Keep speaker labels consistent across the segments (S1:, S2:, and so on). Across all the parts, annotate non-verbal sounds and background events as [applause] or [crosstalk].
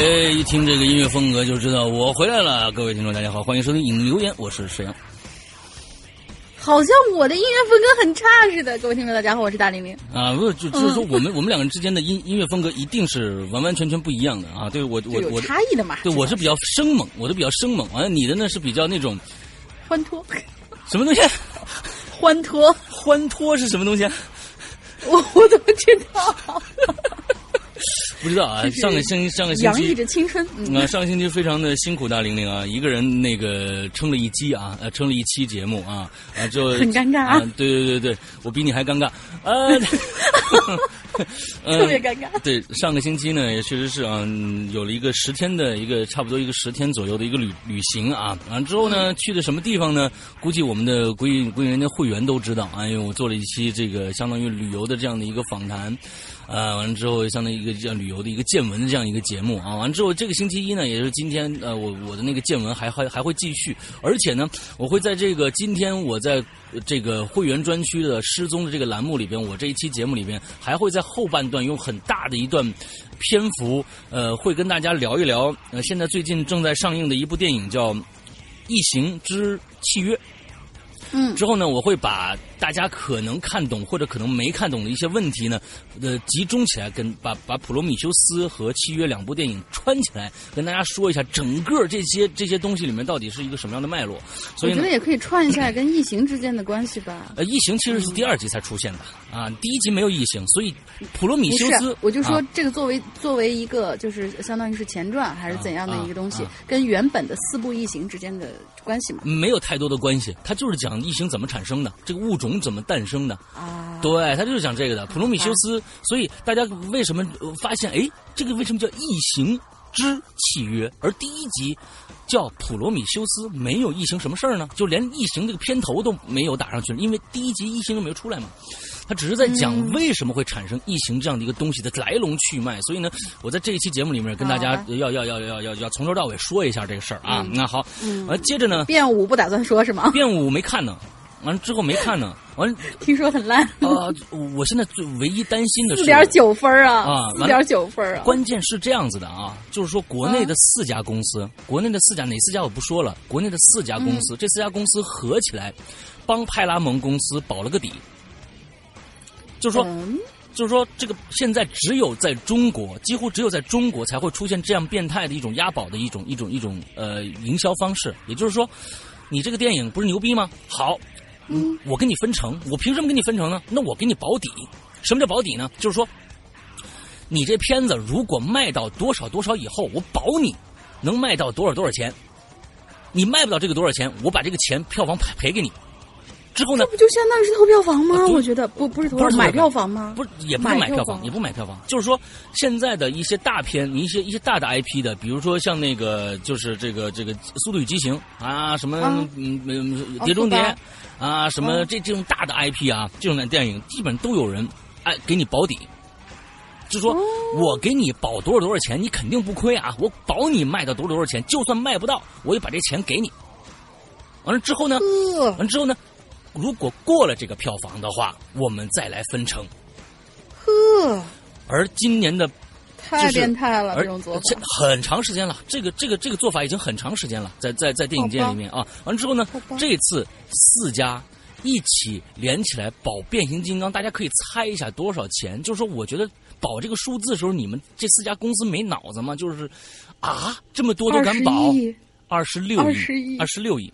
S1: 哎，一听这个音乐风格就知道我回来了。各位听众，大家好，欢迎收听影留言，我是沈阳。
S2: 好像我的音乐风格很差似的。各位听众，大家好，我是大玲玲。
S1: 啊，不是，就就是说，我们、[laughs] 我们两个人之间的音音乐风格一定是完完全全不一样的啊！对我我
S2: 有
S1: 我
S2: 差异的嘛？
S1: 对我是比较生猛，我的比较生猛，完了你的呢是比较那种
S2: 欢脱，
S1: 什么东西？
S2: 欢脱，
S1: 欢脱是什么东西啊？
S2: 我我怎么知道？
S1: 不知道啊。上个星上个星期
S2: 洋溢着青春。嗯，
S1: 啊，上个星期非常的辛苦，大玲玲啊，一个人那个撑了一期啊，呃，撑了一期节目啊，啊，就 [laughs]
S2: 很尴尬
S1: 啊，对对对对，我比你还尴尬，呃，[laughs] [laughs]
S2: 特别尴尬。
S1: 对，上个星期呢，也确实是啊，嗯有了一个十天的一个差不多一个十天左右的一个旅旅行啊，完了之后呢，去的什么地方呢？估计我们的归隐归隐人家会员都知道啊，因为我做了一期这个相当于旅游的这样的一个访谈。啊，完了之后，相当于一个这样旅游的一个见闻的这样一个节目啊。完了之后，这个星期一呢，也就是今天，呃，我我的那个见闻还还还会继续，而且呢，我会在这个今天我在这个会员专区的失踪的这个栏目里边，我这一期节目里边还会在后半段用很大的一段篇幅，呃，会跟大家聊一聊，呃，现在最近正在上映的一部电影叫《异形之契约》。
S2: 嗯，
S1: 之后呢，我会把大家可能看懂或者可能没看懂的一些问题呢，呃，集中起来，跟把把《普罗米修斯》和《契约》两部电影穿起来，跟大家说一下整个这些这些东西里面到底是一个什么样的脉络。所以
S2: 我觉得，也可以串一下跟异形之间的关系吧。
S1: 呃，异形其实是第二集才出现的啊，第一集没有异形，所以《普罗米修斯》，
S2: 我就说
S1: 啊
S2: 这个作为作为一个就是相当于是前传还是怎样的一个东西
S1: 啊啊，
S2: 跟原本的四部异形之间的关系嘛？
S1: 没有太多的关系，它就是讲异形怎么产生的，这个物种怎么诞生的。
S2: 啊，
S1: 对，他就是讲这个的。普罗米修斯，所以大家为什么呃发现，哎，这个为什么叫异形之契约？而第一集叫普罗米修斯，没有异形什么事儿呢？就连异形这个片头都没有打上去，因为第一集异形都没有出来嘛。他只是在讲
S2: 嗯
S1: 为什么会产生异形这样的一个东西的来龙去脉。所以呢，我在这一期节目里面跟大家
S2: 好
S1: 要要要要要要从头到尾说一下这个事儿啊。那好，
S2: 嗯
S1: 完接着呢，
S2: 变五不打算说是吗？
S1: 变五没看呢，完了之后没看呢，完了 [laughs]
S2: 听说很烂，
S1: 啊、我现在最唯一担心的是
S2: 四点九分啊
S1: 啊，
S2: 四点九分啊！
S1: 关键是这样子的啊，就是说国内的四家公司，国内的四家哪四家我不说了，国内的四家公司，这四家公司合起来，帮派拉蒙公司保了个底。就是说，
S2: 嗯
S1: 就是说，这个现在只有在中国，几乎只有在中国才会出现这样变态的一种押宝的一种一种一种呃营销方式。也就是说，你这个电影不是牛逼吗？好，我给你分成，我凭什么给你分成呢？那我给你保底。什么叫保底呢？就是说，你这片子如果卖到多少多少以后，我保你能卖到多少多少钱。你卖不到这个多少钱，我把这个钱票房赔赔给你。之后呢
S2: 这？不就相当于是投票房吗？
S1: 啊
S2: 我觉得不不是投
S1: 不是
S2: 买
S1: 票
S2: 票房吗？
S1: 不是，也不是买票房，也不买票房，就是说现在的一些大片，一些一些大的 IP 的，比如说像那个就是这个这个《速度与激情》啊，什么
S2: 啊
S1: 嗯嗯
S2: 哦
S1: 碟中谍啊，什么
S2: 嗯
S1: 这这种大的 IP 啊，这种的电影基本都有人哎给你保底。就是说，我给你保多少多少钱，你肯定不亏啊！我保你卖到多少多少钱，就算卖不到，我也把这钱给你。完了之后呢，完了之后呢，如果过了这个票房的话，我们再来分成。
S2: 呵，
S1: 而今年的
S2: 太变态了，
S1: 而
S2: 这种做法。
S1: 很长时间了，这个这个这个做法已经很长时间了，在在在电影界里面啊。完了之后呢，这次四家一起连起来保变形金刚，大家可以猜一下多少钱？就是说，我觉得保这个数字的时候，你们这四家公司没脑子吗？就是啊，这么多都敢保
S2: 20亿
S1: 二十六，亿二十六亿，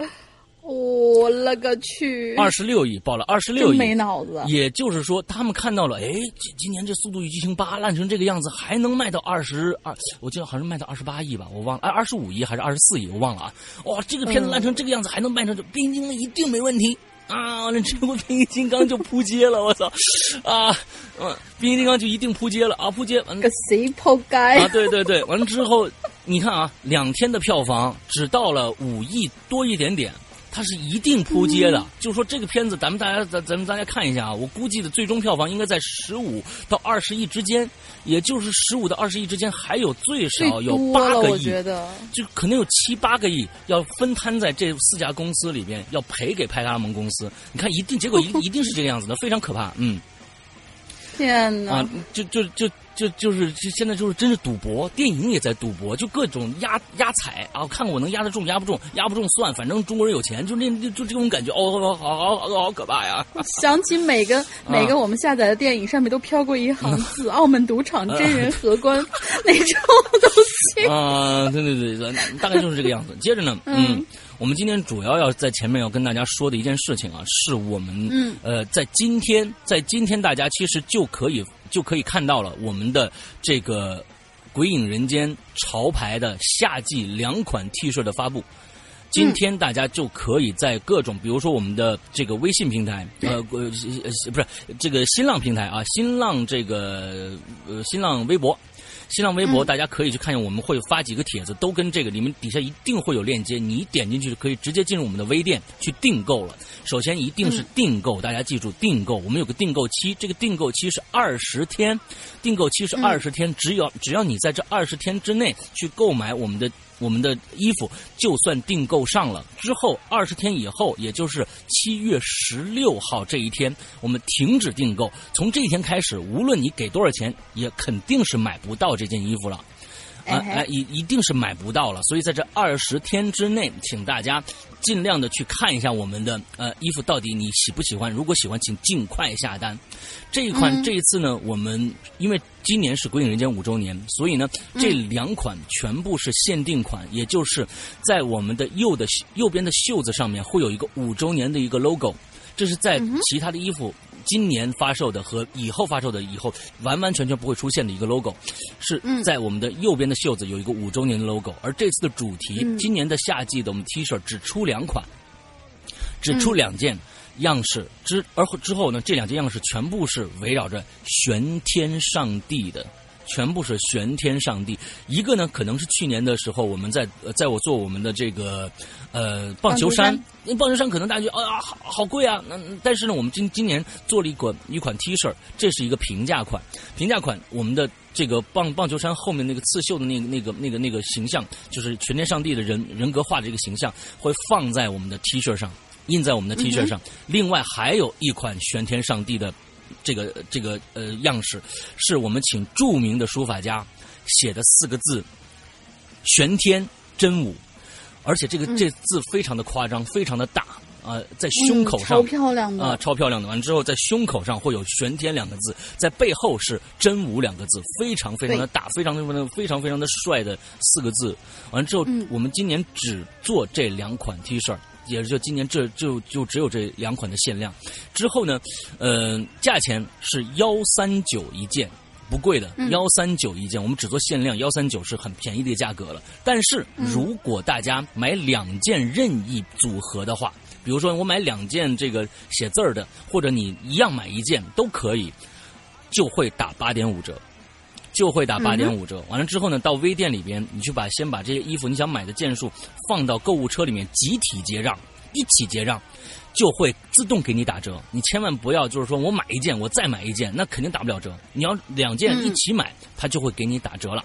S2: 我勒个去！
S1: 二十六亿，爆了二十六亿，
S2: 没脑子。
S1: 也就是说，他们看到了，哎，今今年这《速度与激情八》烂成这个样子，还能卖到二十二，我记得好像卖到二十八亿吧，我忘了，哎，二十五亿还是二十四亿，我忘了啊。哇，这个片子烂成这个样子，还能卖成这，变形金刚一定没问题啊！完了，这部变形金刚就扑街了，我操！啊，嗯，变形金刚就一定扑街了啊，扑街完了
S2: 个谁扑街？
S1: 啊，对对对，完了之后，你看啊，两天的票房只到了五亿多一点点，它是一定扑街的。就是说这个片子，咱们大家咱咱们大家看一下啊，我估计的最终票房应该在十五到二十亿之间，也就是十五到二十亿之间，还有最
S2: 最
S1: 少有八个亿，
S2: 觉得。
S1: 就可能有七八个亿要分摊在这四家公司里边，要赔给派拉蒙公司。你看，一定结果一 [laughs] 一定是这个样子的，非常可怕。嗯。
S2: 天哪！
S1: 啊，就就就就就是就现在就是真是赌博，电影也在赌博，就各种压压彩啊，看看我能压得中，压不中，压不中算，反正中国人有钱，就那就就这种感觉，哦，好好好好可怕呀！
S2: 想起每 [laughs]
S1: 啊
S2: 个每个我们下载的电影上面都飘过一行字：“澳门赌场真人荷官 [laughs] ”那种东西。
S1: 啊，对对对，大概就是这个样子。接着呢，嗯
S2: 嗯，
S1: 我们今天主要要在前面要跟大家说的一件事情啊，是我们
S2: 嗯
S1: 呃，在今天，在今天大家其实就可以就可以看到了我们的这个《鬼影人间》潮牌的夏季两款 T 恤的发布。今天大家就可以在各种，比如说我们的这个微信平台，呃，呃，呃不是这个新浪平台啊，新浪这个呃新浪微博，新浪微博，大家可以去看一下，我们会发几个帖子，都跟这个里面底下一定会有链接，你点进去可以直接进入我们的微店去订购了。首先一定是订购，大家记住订购，我们有个订购期，这个订购期是二十天，订购期是二十天，只有只要你在这二十天之内去购买我们的。我们的衣服就算订购上了之后，二十天以后，也就是七月十六号这一天，我们停止订购。从这一天开始，无论你给多少钱，也肯定是买不到这件衣服了。啊，
S2: 哎
S1: 一一定是买不到了，所以在这二十天之内，请大家尽量的去看一下我们的呃衣服到底你喜不喜欢，如果喜欢，请尽快下单。这一款、
S2: 嗯
S1: 这一次呢，我们因为今年是《鬼影人间》五周年，所以呢，
S2: 嗯
S1: 这两款全部是限定款，也就是在我们的右的右边的袖子上面会有一个五周年的一个 logo，这是在
S2: 嗯
S1: 其他的衣服。今年发售的和以后发售的以后完完全全不会出现的一个 logo，是
S2: 嗯
S1: 在我们的右边的袖子有一个五周年的 logo，而这次的主题，
S2: 嗯
S1: 今年的夏季的我们 T 恤只出两款，只出
S2: 嗯
S1: 两件样式，之而后之后呢，这两件样式全部是围绕着玄天上帝的。全部是玄天上帝，一个呢可能是去年的时候我们在呃在我做我们的这个呃棒球衫
S2: 棒球衫，
S1: 因为棒球衫可能大家觉得啊好好贵啊，那但是呢我们今今年做了一款一款 T 恤，这是一个平价款，平价款我们的这个棒棒球衫后面那个刺绣的那个那个那个那个形象，就是全天上帝的人人格化的这个形象，会放在我们的 T 恤上，印在我们的 T 恤上。另外还有一款玄天上帝的这个这个呃样式，是我们请著名的书法家写的四个字“玄天真武”，而且这个、这字非常的夸张，非常的大啊、在胸口上
S2: 嗯超漂亮的
S1: 啊、超漂亮的。完了之后，在胸口上会有“玄天”两个字，在背后是“真武”两个字，非常非常的大，非常非常的非常非常的帅的四个字。完了之后，
S2: 嗯
S1: 我们今年只做这两款 T 恤。也就今年这就就只有这两款的限量，之后呢，呃，价钱是幺三九一件，不贵的，幺三九一件，我们只做限量，幺三九是很便宜的价格了。但是如果大家买两件任意组合的话，比如说我买两件这个写字儿的，或者你一样买一件都可以，就会打八点五折。就会打八点五折，完了之后呢，到微店里边，你去把先把这些衣服你想买的件数放到购物车里面，集体结账，一起结账，就会自动给你打折。你千万不要就是说我买一件我再买一件，那肯定打不了折。你要两件一起买，它就会给你打折了。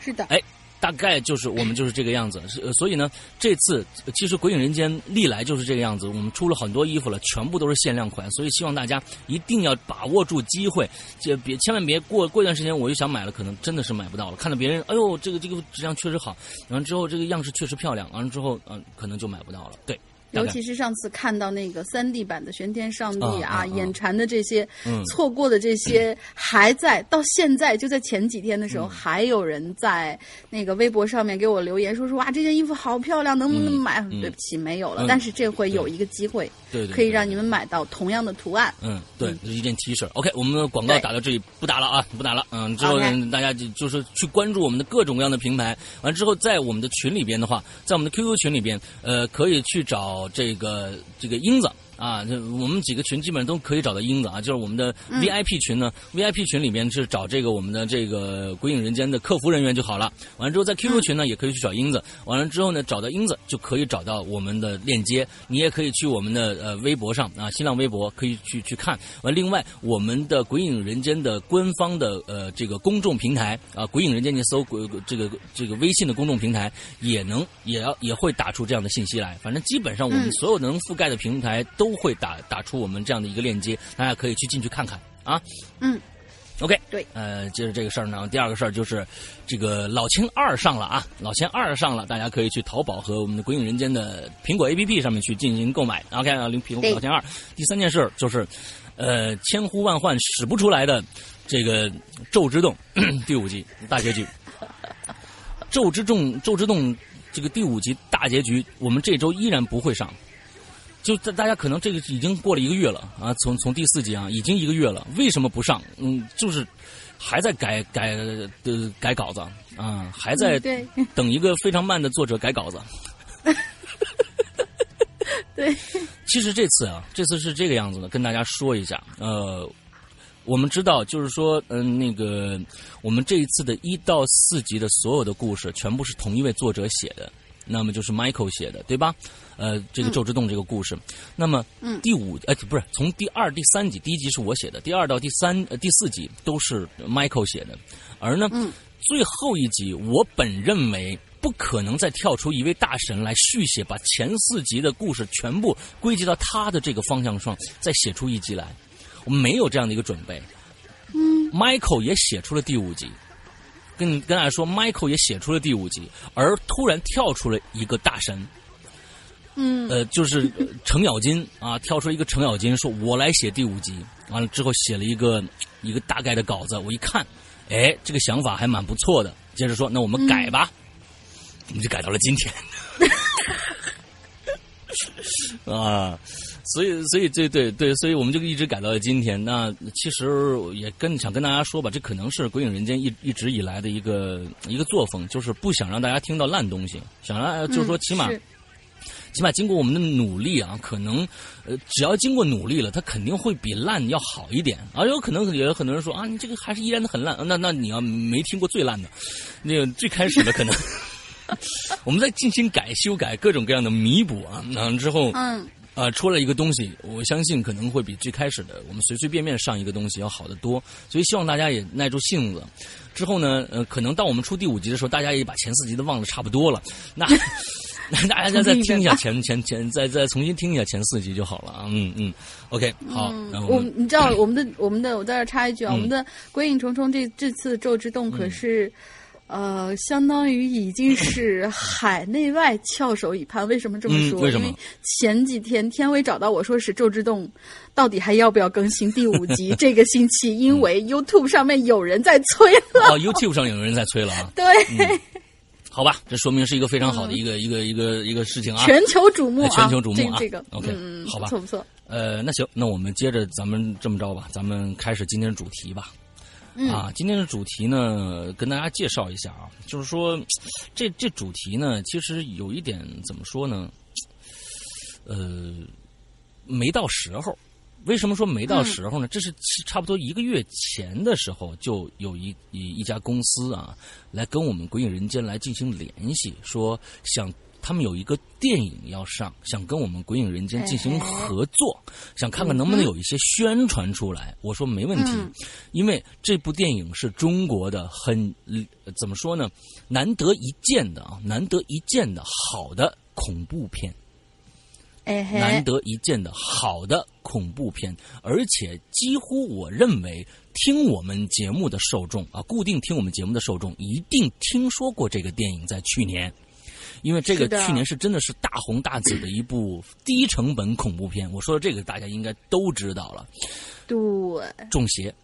S2: 是的，
S1: 哎。大概就是我们就是这个样子，所以呢，这次其实《鬼影人间》历来就是这个样子。我们出了很多衣服了，全部都是限量款，所以希望大家一定要把握住机会，就别千万别过过一段时间我又想买了，可能真的是买不到了。看到别人，哎呦，这个这个质量确实好，完了之后这个样式确实漂亮，完了之后嗯，可能就买不到了。对。
S2: 尤其是上次看到那个三 D 版的玄天上帝啊，眼馋的这些，错过的这些还在，到现在就在前几天的时候，还有人在那个微博上面给我留言，说说哇，这件衣服好漂亮，能不能买？对不起，没有了。但是这回有一个机会，
S1: 对，
S2: 可以让你们买到同样的图案。
S1: 嗯，对，一件 T 恤。OK，我们的广告打到这里不打了啊，不打了。嗯，之后大家就就是去关注我们的各种各样的平台，完之后在我们的群里边的话，在我们的 QQ 群里边，呃，可以去找。这个这个英子。啊，这我们几个群基本上都可以找到英子啊，就是我们的 VIP 群呢，VIP 群里面是找这个我们的这个鬼影人间的客服人员就好了。完了之后在 QQ 群呢也可以去找英子，完了之后呢找到英子就可以找到我们的链接，你也可以去我们的呃微博上啊，新浪微博可以去去看。完另外我们的鬼影人间的官方的呃这个公众平台啊，鬼影人间你搜鬼这个这个微信的公众平台也能也要也会打出这样的信息来。反正基本上我们所有能覆盖的平台都。都会打打出我们这样的一个链接，大家可以去进去看看啊。
S2: 嗯
S1: ，OK，
S2: 对，
S1: 呃，接着这个事儿呢，第二个事儿就是这个老千二上了啊，老千二上了，大家可以去淘宝和我们的鬼影人间的苹果 APP 上面去进行购买。OK 啊，苹果老千二。第三件事就是，呃，千呼万唤使不出来的这个《咒之洞》[coughs] 第五集大结局，[laughs]《咒之洞》《咒之洞》这个第五集大结局，我们这周依然不会上。就大家可能这个已经过了一个月了啊，从从第四集啊，已经一个月了，为什么不上？嗯，就是还在改改的改稿子啊，还在 [laughs] 等一个非常慢的作者改稿子。[laughs]
S2: 对，
S1: 其实这次啊，这次是这个样子的，跟大家说一下。呃，我们知道，就是说，嗯，那个我们这一次的一到四集的所有的故事，全部是同一位作者写的。那么就是 Michael 写的，对吧？呃，这个《咒之洞》这个故事，那么第五呃不是从第二、第三集，第一集是我写的，第二到第三、呃第四集都是 Michael 写的，而呢，最后一集我本认为不可能再跳出一位大神来续写，把前四集的故事全部归结到他的这个方向上，再写出一集来，我们没有这样的一个准备。
S2: 嗯
S1: ，Michael 也写出了第五集。跟跟大家说，Michael 也写出了第五集，而突然跳出了一个大神，
S2: 嗯，
S1: 呃，就是程咬金啊，跳出一个程咬金，说我来写第五集，完了之后写了一个一个大概的稿子，我一看，哎，这个想法还蛮不错的，接着说，那我们改吧，我们就改到了今天，[laughs] 啊。所以，所以，对对对，所以我们就一直改到了今天。那其实也跟想跟大家说吧，这可能是《鬼影人间》一一直以来的一个一个作风，就是不想让大家听到烂东西，想让就是说起码，起码经过我们的努力啊，可能呃，只要经过努力了，它肯定会比烂要好一点。而有可能也有很多人说啊，你这个还是依然的很烂。那那你要没听过最烂的，那个最开始的可能 [laughs] [laughs] 我们在进行改修改各种各样的弥补啊，然后之后
S2: 嗯。
S1: 啊，出了一个东西，我相信可能会比最开始的我们随随便便上一个东西要好得多，所以希望大家也耐住性子。之后呢，呃，可能到我们出第五集的时候，大家也把前四集都忘得差不多了。那 [laughs] 那大家再再听一下前前前，再再重新听一下前四集就好了啊。嗯嗯，OK，好。我
S2: 你知道我们的我们的，我在这插一句啊，我们的《鬼影重重》这这次咒之洞可是。呃，相当于已经是 [laughs] 海内外翘首以盼。为什么这么说？
S1: 为什么？
S2: 前几天天威找到我说是《周之洞》，到底还要不要更新第五集？[laughs] 这个星期，因为 YouTube 上面有人在催了。
S1: 哦，YouTube 上有人在催了啊。[laughs]
S2: 对。
S1: 好吧，这说明是一个非常好的一个一个一个一个事情啊。
S2: 全球瞩目啊！
S1: 全球瞩目啊！
S2: 这个
S1: OK，好吧，
S2: 不错不错。
S1: 呃，那行，那我们接着咱们这么着吧，咱们开始今天的主题吧。啊，今天的主题呢，跟大家介绍一下啊，就是说，这这主题呢，其实有一点怎么说呢？呃，没到时候。为什么说没到时候呢？这是差不多一个月前的时候，就有一一一家公司啊，来跟我们《鬼影人间》来进行联系，说想他们有一个电影要上，想跟我们《鬼影人间》进行合作，想看看能不能有一些宣传出来。我说没问题，因为这部电影是中国的很怎么说呢？难得一见的啊，难得一见的好的恐怖片。难得一见的好的恐怖片，而且几乎我认为听我们节目的受众啊，固定听我们节目的受众一定听说过这个电影，在去年，因为这个去年是真的是大红大紫的一部 [laughs] 低成本恐怖片。我说的这个大家应该都知道了，
S2: 对，
S1: 中邪，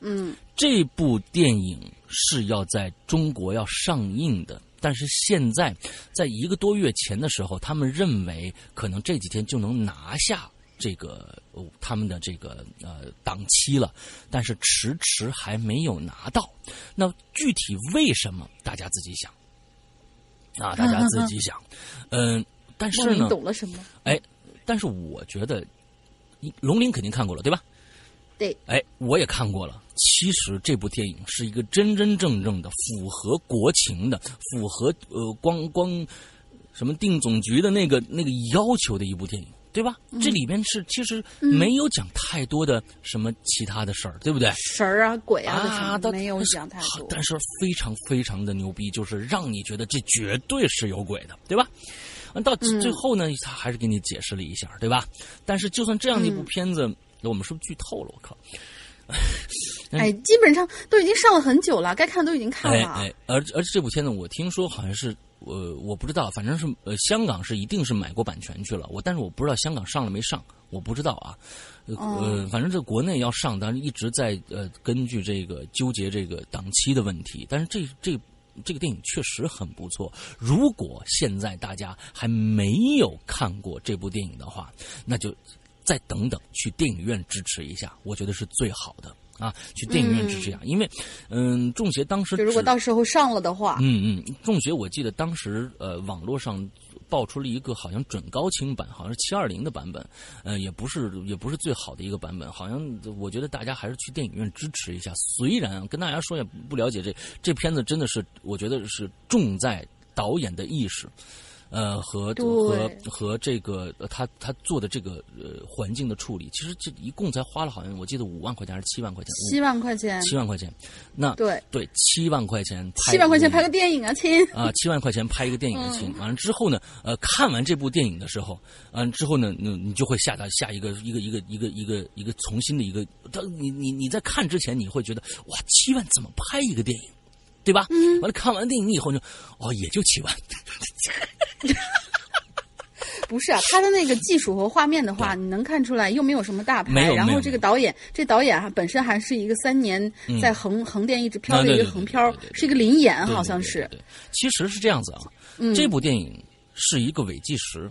S2: 嗯，
S1: 这部电影是要在中国要上映的。但是现在，在一个多月前的时候，他们认为可能这几天就能拿下这个他们的这个呃档期了，但是迟迟还没有拿到。那具体为什么？大家自己想啊，大家自己想。嗯，但是呢，
S2: 懂了什么？
S1: 哎，但是我觉得，龙鳞肯定看过了，对吧？
S2: 对。
S1: 哎，我也看过了。其实这部电影是一个真真正正的符合国情的、符合呃光光什么定总局的那个那个要求的一部电影，对吧？这里边是其实没有讲太多的什么其他的事儿，对不对？
S2: 神儿啊、鬼啊
S1: 啊，
S2: 都没有讲太多。
S1: 但是非常非常的牛逼，就是让你觉得这绝对是有鬼的，对吧？到最后呢，他还是给你解释了一下，对吧？但是就算这样的一部片子，那我们是不是剧透了？我靠！[laughs]
S2: 哎，基本上都已经上了很久了，该看的都已经看了。
S1: 哎，而而且这部片子我听说好像是，呃，我不知道，反正是呃，香港是一定是买过版权去了。我但是我不知道香港上了没上，我不知道啊。呃，反正这国内要上，但是一直在呃根据这个纠结这个档期的问题。但是这这这个电影确实很不错。如果现在大家还没有看过这部电影的话，那就。再等等，去电影院支持一下，我觉得是最好的啊！去电影院支持一下，因为，嗯，中邪当时
S2: 如果到时候上了的话，
S1: 嗯嗯，中邪我记得当时呃，网络上爆出了一个好像准高清版，好像是七二零的版本，呃，也不是也不是最好的一个版本，好像我觉得大家还是去电影院支持一下。虽然跟大家说也不了解这这片子，真的是我觉得是重在导演的意识。呃，和和和这个他他做的这个呃环境的处理，其实这一共才花了好像我记得五万块钱还是七万块钱？
S2: 七万块钱。
S1: 七万块钱，那
S2: 对
S1: 对，七万块钱。
S2: 七万块钱拍个电影啊，亲！
S1: 啊，七万块钱拍一个电影啊，亲！完了之后呢，呃，看完这部电影的时候，嗯，之后呢，你你就会下到下一个一个一个一个一个一个重新的一个，他你你你在看之前，你会觉得哇，七万怎么拍一个电影？对吧？完了，看完电影以后呢，哦，也就七万。[laughs]
S2: 不是啊，他的那个技术和画面的话，你能看出来又没有什么大
S1: 牌。
S2: 然后这个导演，这导演哈本身还是一个三年在横横店一直飘的一个横漂，是一个临演，好像是。
S1: 其实是这样子啊，这部电影是一个伪纪实。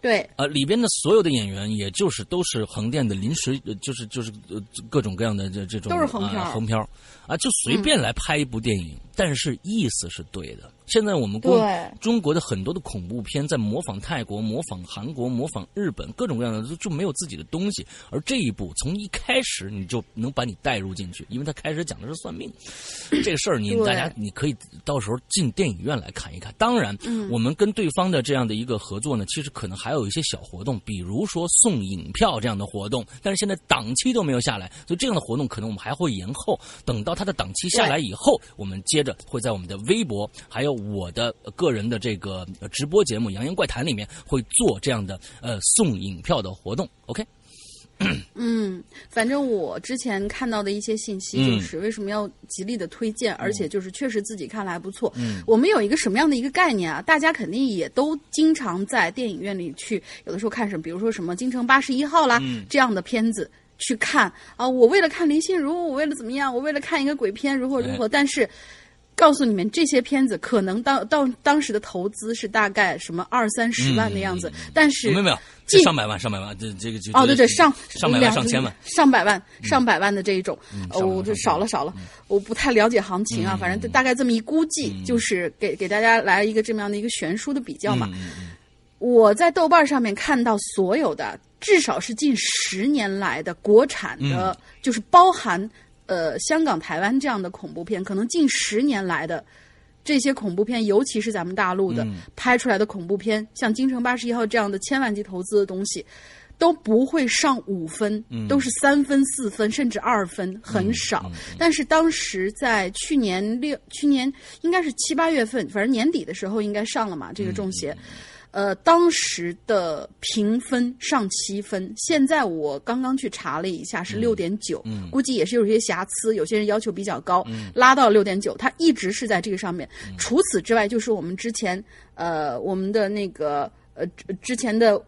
S2: 对，
S1: 呃，里边的所有的演员，也就是都是横店的临时，就是就是呃各种各样的这这种
S2: 都是横漂，
S1: 横漂。啊，就随便来拍一部电影，但是意思是对的。现在我们国中国的很多的恐怖片在模仿泰国、模仿韩国、模仿日本，各种各样的就就没有自己的东西。而这一部从一开始你就能把你带入进去，因为他开始讲的是算命 [laughs] 这个事儿，你大家你可以到时候进电影院来看一看。当然，我们跟对方的这样的一个合作呢，其实可能还有一些小活动，比如说送影票这样的活动。但是现在档期都没有下来，所以这样的活动可能我们还会延后，等到他的档期下来以后，我们接着会在我们的微博还有。我的个人的这个直播节目《扬言怪谈》里面会做这样的呃送影票的活动，OK？
S2: 嗯，反正我之前看到的一些信息就是为什么要极力的推荐，而且就是确实自己看了还不错。
S1: 嗯，
S2: 我们有一个什么样的一个概念啊？大家肯定也都经常在电影院里去，有的时候看什么，比如说什么《京城八十一号》啦这样的片子去看啊。我为了看林心如，我为了怎么样？我为了看一个鬼片如何如何？但是。告诉你们，这些片子可能当到当时的投资是大概什么二三十万的样子，但是
S1: 没有没有，
S2: 进
S1: 上百万上百万，这这个就
S2: 哦，对对，上
S1: 上百万
S2: 两
S1: 上千万，
S2: 上百万上百万的这一种，我
S1: 就
S2: 少了少了，我不太了解行情啊，反正大概这么一估计，就是给给大家来一个这么样的一个悬殊的比较嘛。我在豆瓣上面看到所有的，至少是近十年来的国产的，就是包含呃香港、台湾这样的恐怖片，可能近十年来的这些恐怖片，尤其是咱们大陆的、
S1: 嗯
S2: 拍出来的恐怖片，像《京城八十一号》这样的千万级投资的东西。都不会上五分，
S1: 嗯
S2: 都是三分、四分，甚至二分，很少。但是当时在去年六，去年应该是七八月份，反正年底的时候应该上了嘛，这个《中邪》。呃，当时的评分上七分，现在我刚刚去查了一下是六点九，估计也是有些瑕疵，有些人要求比较高，拉到六点九，它一直是在这个上面。除此之外，就是我们之前呃我们的那个呃之之前的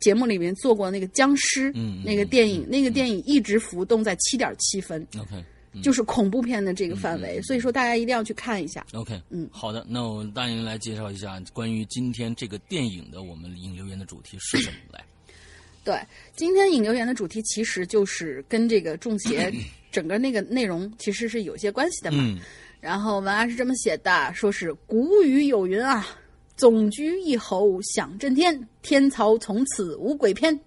S2: 节目里面做过那个僵尸、
S1: 嗯嗯
S2: 那个电影，那个电影一直浮动在七点七分
S1: ，，OK
S2: 就是恐怖片的这个范围，所以说大家一定要去看一下。
S1: OK，
S2: 嗯
S1: 好的，那我们大宁来介绍一下关于今天这个电影的我们引留言的主题是什么？来，[coughs]
S2: 对，今天引流言的主题其实就是跟这个中邪 [coughs] 整个那个内容其实是有些关系的嘛。
S1: 嗯
S2: 然后文案是这么写的，说是古语有云啊，总居一侯响震天，天朝从此无鬼篇。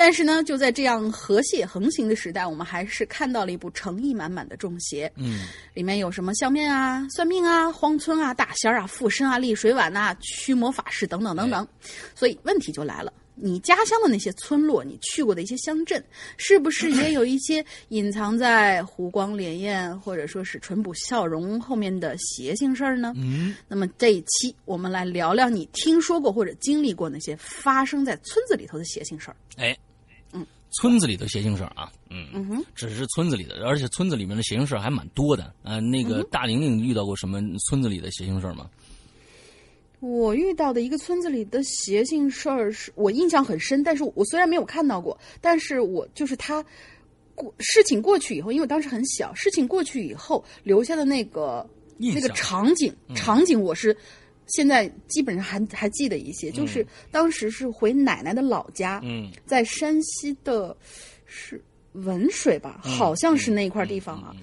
S2: 但是呢，就在这样和谐横行的时代，我们还是看到了一部诚意满满的《中邪》。
S1: 嗯
S2: 里面有什么相面啊、算命啊、荒村啊、大仙儿啊、附身啊、立水碗呐、驱魔法师等等等等。所以问题就来了。你家乡的那些村落，你去过的一些乡镇，是不是也有一些隐藏在湖光潋滟或者说是淳朴笑容后面的邪性事儿呢？
S1: 嗯
S2: 那么这一期我们来聊聊你听说过或者经历过那些发生在村子里头的邪性事儿。
S1: 哎，嗯，村子里的邪性事儿啊，嗯只是村子里的，而且村子里面的邪性事儿还蛮多的。啊、那个大玲玲遇到过什么村子里的邪性事儿吗？
S2: 我遇到的一个村子里的邪性事儿，是我印象很深，但是我虽然没有看到过，但是我就是他过事情过去以后，因为我当时很小，事情过去以后留下的那个那个场景，场景我是现在基本上还还记得一些，就是当时是回奶奶的老家，
S1: 嗯。
S2: 在山西的是文水吧，好像是那一块地方啊。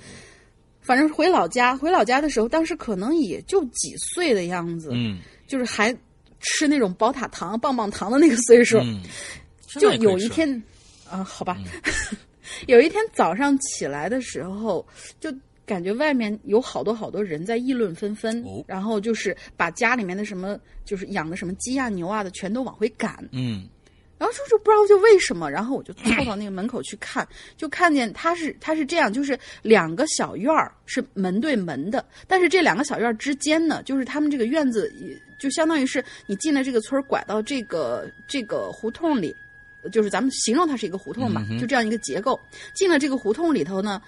S2: 反正回老家，回老家的时候，当时可能也就几岁的样子，
S1: 嗯。
S2: 就是还吃那种宝塔糖、棒棒糖的那个岁数。
S1: 嗯，
S2: 就有一天，啊，好吧，[laughs] 有一天早上起来的时候，就感觉外面有好多好多人在议论纷纷，
S1: 哦
S2: 然后就是把家里面的什么，就是养的什么鸡啊、牛啊的，全都往回赶。
S1: 嗯
S2: 然后说就不知道就为什么，然后我就凑到那个门口去看，[laughs] 就看见他是他是这样，就是两个小院儿是门对门的，但是这两个小院儿之间呢，就是他们这个院子也就相当于是你进了这个村儿，拐到这个这个胡同里，就是咱们形容它是一个胡同吧，就这样一个结构。进了这个胡同里头呢，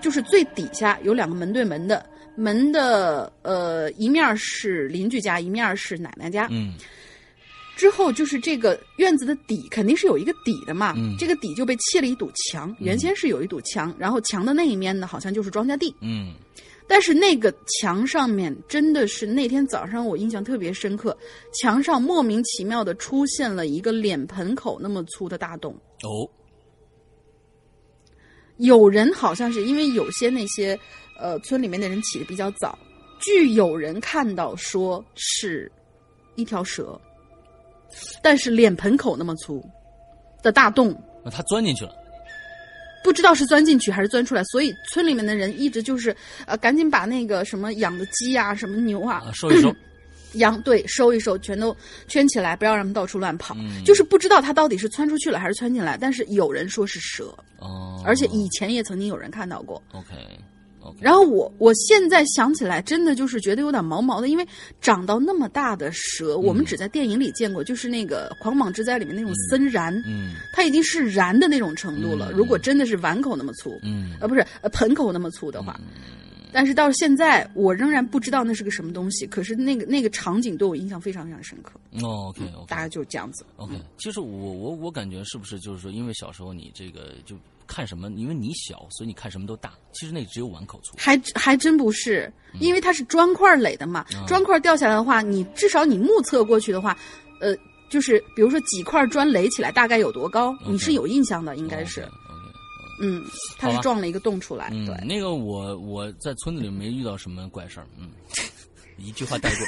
S2: 就是最底下有两个门对门的，门的呃一面是邻居家，一面是奶奶家。
S1: 嗯。
S2: 之后就是这个院子的底肯定是有一个底的嘛，
S1: 嗯
S2: 这个底就被砌了一堵墙，原先是有一堵墙，然后墙的那一面呢好像就是庄稼地，
S1: 嗯。
S2: 但是那个墙上面真的是那天早上我印象特别深刻，墙上莫名其妙的出现了一个脸盆口那么粗的大洞，
S1: 哦
S2: 有人好像是因为有些那些呃村里面的人起的比较早，据有人看到说是一条蛇，但是脸盆口那么粗的大洞，
S1: 那他钻进去了，
S2: 不知道是钻进去还是钻出来，所以村里面的人一直就是呃赶紧把那个什么养的鸡啊、什么牛啊
S1: 啊，收一收，[laughs]
S2: 羊对收一收，全都圈起来，不要让他们到处乱跑。
S1: 嗯。
S2: 就是不知道它到底是窜出去了还是窜进来，但是有人说是蛇，
S1: 哦，
S2: 而且以前也曾经有人看到过。
S1: OK OK，
S2: 然后我我现在想起来，真的就是觉得有点毛毛的，因为长到那么大的蛇，我们只在电影里见过，就是那个《狂蟒之灾》里面那种森蚺，
S1: 嗯。
S2: 它已经是蚺的那种程度了。
S1: 嗯。
S2: 如果真的是碗口那么粗，
S1: 嗯。
S2: 呃，不是呃盆口那么粗的话，但是到现在我仍然不知道那是个什么东西。可是那个那个场景对我印象非常非常深刻，
S1: 哦，OK OK
S2: 大概就是这样子。
S1: OK，其实我我我感觉是不是就是说，因为小时候你这个就看什么，因为你小，所以你看什么都大。其实那只有碗口粗。
S2: 还还真不是，因为它是砖块垒的嘛，砖块掉下来的话，你至少你目测过去的话，呃，就是比如说几块砖垒起来大概有多高，你是有印象的，应该是。嗯，
S1: 他
S2: 是撞了一个洞出来，
S1: 嗯
S2: 对，，
S1: 那个我我在村子里没遇到什么怪事儿，嗯，一句话带过。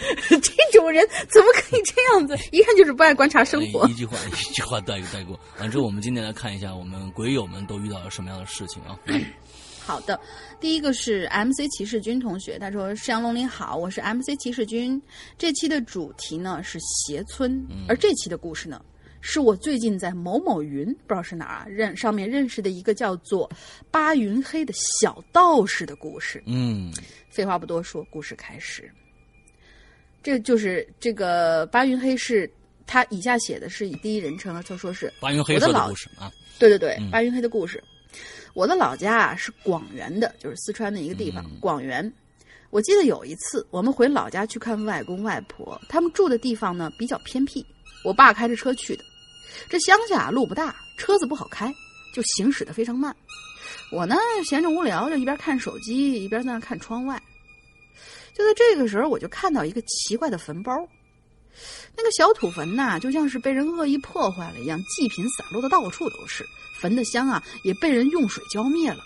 S1: [laughs]
S2: 这种人怎么可以这样子？[laughs] 一看就是不爱观察生活
S1: 哎。一句话 [laughs] 一句话带带过。完之后，我们今天来看一下我们鬼友们都遇到了什么样的事情啊？来 [coughs]
S2: 好的，第一个是 MC 骑士军同学，他说：“山阳龙林好，我是 MC 骑士军。这期的主题呢是斜村，而这期的故事呢，是我最近在某某云不知道是哪儿啊认上面认识的一个叫做巴云黑的小道士的故事。
S1: 嗯
S2: 废话不多说，故事开始。这就是这个巴云黑是他以下写的是以第一人称，他说是
S1: 巴云黑的故事啊，
S2: 对对对
S1: 嗯，
S2: 巴云黑的故事。我的老家啊是广元的，就是四川的一个地方，
S1: 嗯
S2: 广元。我记得有一次，我们回老家去看外公外婆，他们住的地方呢比较偏僻，我爸开着车去的。这乡下路不大，车子不好开，就行驶的非常慢。我呢闲着无聊，就一边看手机，一边在那看窗外。就在这个时候，我就看到一个奇怪的坟包。那个小土坟呐、就像是被人恶意破坏了一样，祭品散落的到处都是，坟的香啊也被人用水浇灭了。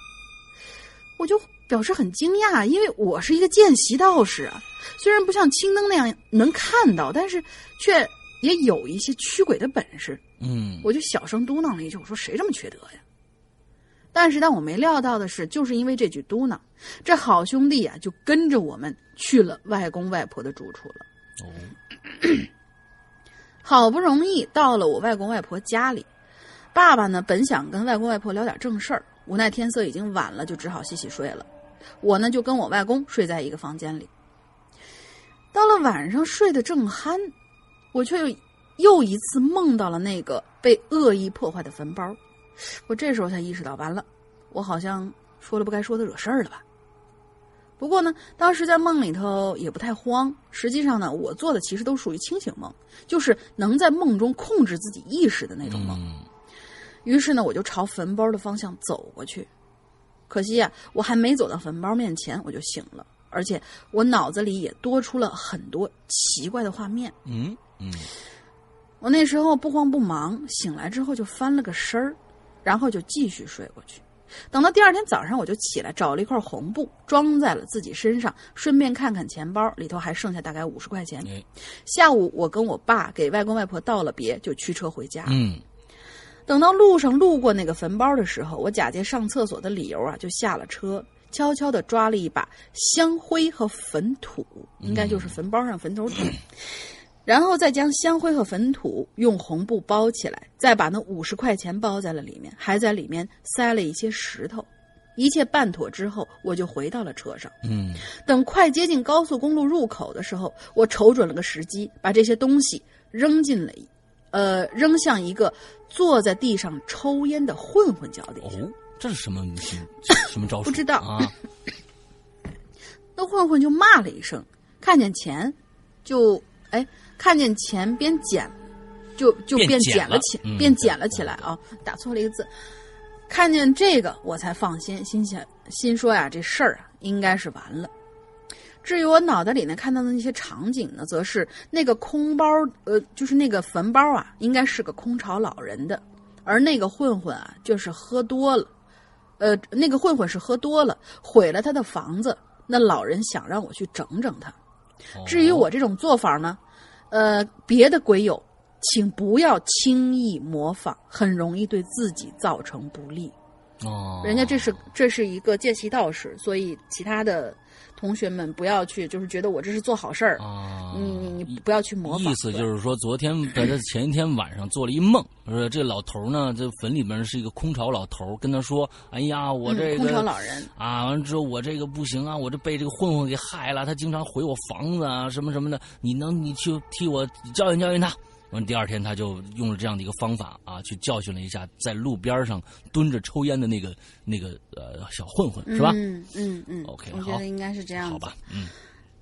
S2: 我就表示很惊讶，因为我是一个见习道士啊，虽然不像青灯那样能看到，但是却也有一些驱鬼的本事。
S1: 嗯
S2: 我就小声嘟囔了一句：“我说谁这么缺德呀？”但是让我没料到的是，就是因为这句嘟囔，这好兄弟啊就跟着我们去了外公外婆的住处了。
S1: 哦
S2: 好不容易到了我外公外婆家里，爸爸呢本想跟外公外婆聊点正事儿，无奈天色已经晚了，就只好洗洗睡了。我呢就跟我外公睡在一个房间里。到了晚上睡得正酣，我却又又一次梦到了那个被恶意破坏的坟包。我这时候才意识到，完了，我好像说了不该说的惹事儿了吧。不过呢，当时在梦里头也不太慌。实际上呢，我做的其实都属于清醒梦，就是能在梦中控制自己意识的那种梦。
S1: 嗯
S2: 于是呢，我就朝坟包的方向走过去。可惜啊，我还没走到坟包面前，我就醒了，而且我脑子里也多出了很多奇怪的画面。
S1: 嗯嗯
S2: 我那时候不慌不忙，醒来之后就翻了个身儿，然后就继续睡过去。等到第二天早上，我就起来找了一块红布装在了自己身上，顺便看看钱包，里头还剩下大概五十块钱。
S1: 哎
S2: 下午我跟我爸给外公外婆道了别，就驱车回家。
S1: 嗯
S2: 等到路上路过那个坟包的时候，我假借上厕所的理由啊，就下了车，悄悄地抓了一把香灰和坟土，应该就是坟包上坟头土，[clears throat] 然后再将香灰和粉土用红布包起来，再把那五十块钱包在了里面，还在里面塞了一些石头。一切办妥之后，我就回到了车上。
S1: 嗯
S2: 等快接近高速公路入口的时候，我瞅准了个时机，把这些东西扔进了，呃，扔向一个坐在地上抽烟的混混脚底下。
S1: 哦，这是什么什么什么招数？
S2: 不知道
S1: 啊。[laughs]
S2: 那混混就骂了一声，看见钱，就哎，看见钱边捡，就就
S1: 便
S2: 便
S1: 捡了
S2: 起，
S1: 嗯
S2: 便捡了起来啊！打错了一个字。看见这个，我才放心，心想心说呀，这事儿啊，应该是完了。至于我脑袋里呢看到的那些场景呢，则是那个空包，呃，就是那个坟包啊，应该是个空巢老人的，而那个混混啊，就是喝多了，呃，那个混混是喝多了，毁了他的房子。那老人想让我去整整他。
S1: 哦
S2: 至于我这种做法呢，呃，别的鬼友，请不要轻易模仿，很容易对自己造成不利。
S1: 哦，
S2: 人家这是这是一个见习道士，所以其他的同学们不要去，就是觉得我这是做好事儿，
S1: 啊，
S2: 你你你不要去模仿。
S1: 意思就是说，昨天在他前一天晚上做了一梦，说这老头呢，这坟里面是一个空巢老头，跟他说：“哎呀，我这个、
S2: 嗯、空巢老人
S1: 啊，完了之后我这个不行啊，我这被这个混混给害了，他经常毁我房子啊，什么什么的，你能你去替我教训教训他。”完，第二天他就用了这样的一个方法啊，去教训了一下在路边上蹲着抽烟的那个那个呃小混混，是吧？
S2: 嗯嗯嗯
S1: OK，
S2: 我觉得应该是这样子。
S1: 好吧，嗯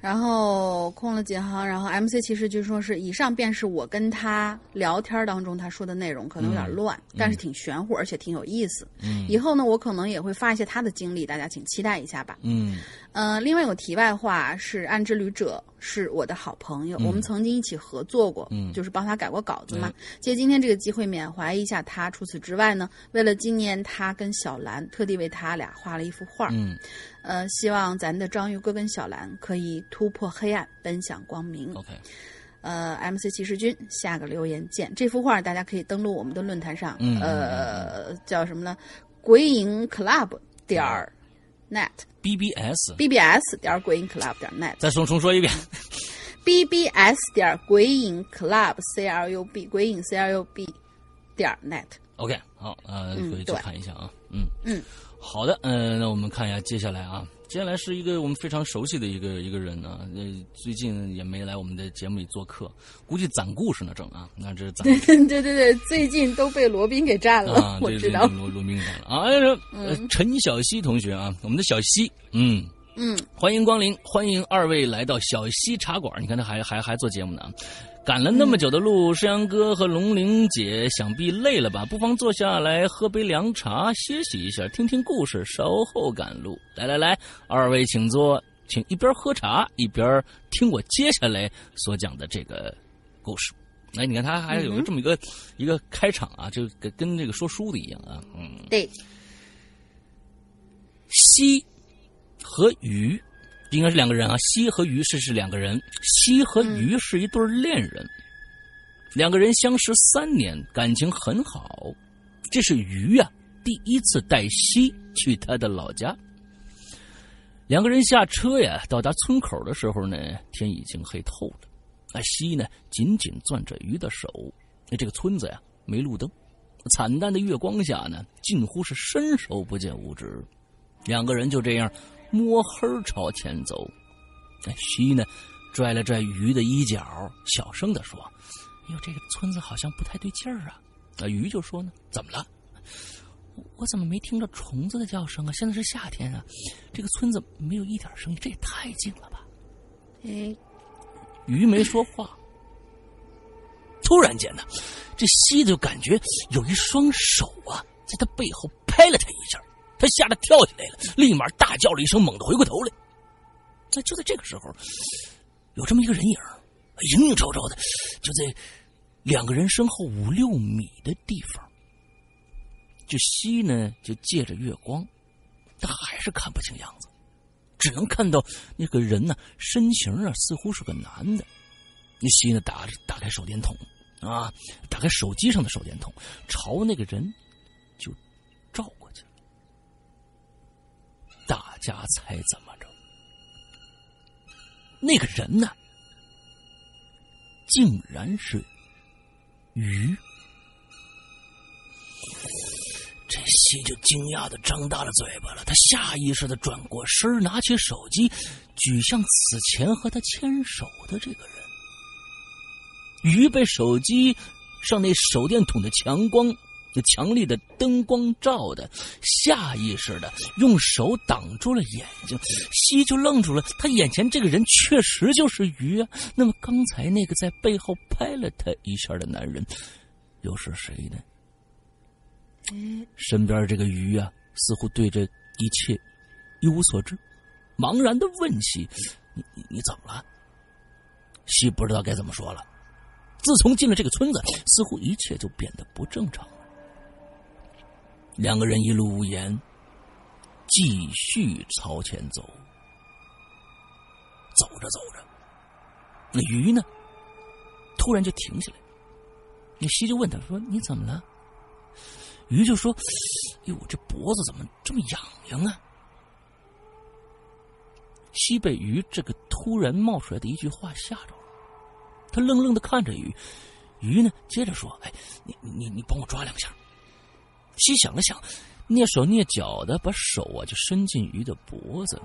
S2: 然后空了几行，然后 MC 其实就说是以上便是我跟他聊天当中他说的内容，可能有点乱，但是挺玄乎，而且挺有意思。
S1: 嗯
S2: 以后呢，我可能也会发一些他的经历，大家请期待一下吧。
S1: 嗯
S2: 呃，另外有题外话是，暗之旅者是我的好朋友，我们曾经一起合作过，
S1: 嗯
S2: 就是帮他改过稿子嘛。借今天这个机会缅怀一下他。除此之外呢，为了纪念他跟小兰，特地为他俩画了一幅画。
S1: 嗯
S2: 呃，希望咱的章鱼哥跟小兰可以突破黑暗，奔向光明。
S1: ，OK，
S2: 呃，MC 骑士军，下个留言见。这幅画大家可以登录我们的论坛上，
S1: 嗯
S2: 呃，叫什么呢？鬼影 club 点儿 net。BBS，bbs 点鬼影 club 点 net
S1: 再重重说一遍。
S2: bbs 点鬼影 club c l u b 鬼影 c l u b 点 net。
S1: OK，好，呃，
S2: 可
S1: 以去看一下啊，嗯。
S2: 嗯，
S1: 好的，嗯、那我们看一下接下来啊，接下来是一个我们非常熟悉的一个一个人啊，呃，最近也没来我们的节目里做客，估计攒故事呢，正啊，那这是攒 [laughs]
S2: 对对对，最近都被罗宾给占了，
S1: 啊，
S2: 我知道。
S1: 罗罗宾占了啊，陈小希同学啊，我们的小希，嗯。
S2: 嗯，
S1: 欢迎光临，欢迎二位来到小西茶馆。你看他还还还做节目呢，赶了那么久的路，山羊哥和龙玲姐想必累了吧？不妨坐下来喝杯凉茶，歇息一下，听听故事，稍后赶路。来来来，二位请坐，请一边喝茶一边听我接下来所讲的这个故事。哎，你看他还有这么一个、一个开场啊，就跟跟这个说书的一样啊，嗯。
S2: 对，
S1: 西和鱼应该是两个人啊，西和鱼是是两个人，西和鱼是一对恋人，两个人相识三年，感情很好。这是鱼啊，第一次带西去他的老家。两个人下车呀，到达村口的时候呢，天已经黑透了。那西呢，紧紧攥着鱼的手。那这个村子呀，没路灯，惨淡的月光下呢，近乎是伸手不见五指。两个人就这样摸黑朝前走。哎，西呢，拽了拽鱼的衣角，小声的说：“哎呦，这个村子好像不太对劲儿啊。”啊，鱼就说呢：“怎么了？我怎么没听着虫子的叫声啊？现在是夏天啊，这个村子没有一点声音，这也太静了吧？”
S2: 哎，
S1: 鱼没说话。突然间呢，这西子就感觉有一双手啊，在他背后拍了他一下，他吓得跳起来了，立马大叫了一声，猛地回过头来。那就在这个时候，有这么一个人影，影影绰绰的，就在两个人身后五六米的地方。这西呢，就借着月光，但还是看不清样子，只能看到那个人呢，身形啊，似乎是个男的。那西呢，打打开手电筒啊，打开手机上的手电筒，朝那个人就照过去了。大家猜怎么着？那个人呢，竟然是鱼。这西就惊讶的张大了嘴巴了，他下意识的转过身，拿起手机，举向此前和他牵手的这个人。鱼被手机上那手电筒的强光、那强力的灯光照的，下意识的用手挡住了眼睛。西就愣住了，他眼前这个人确实就是鱼啊。那么刚才那个在背后拍了他一下的男人，又是谁呢？身边这个鱼啊，似乎对这一切一无所知，茫然的问西：“你你怎么了？”西不知道该怎么说了。自从进了这个村子，似乎一切就变得不正常。两个人一路无言，继续朝前走。走着走着，那鱼呢，突然就停下来。那西就问他说：“你怎么了？”鱼就说：“哟，我这脖子怎么这么痒痒啊？”西被鱼这个突然冒出来的一句话吓着了，他愣愣的看着鱼，鱼呢接着说：“哎，你你你帮我抓两下。”西想了想，蹑手蹑脚的把手啊就伸进鱼的脖子，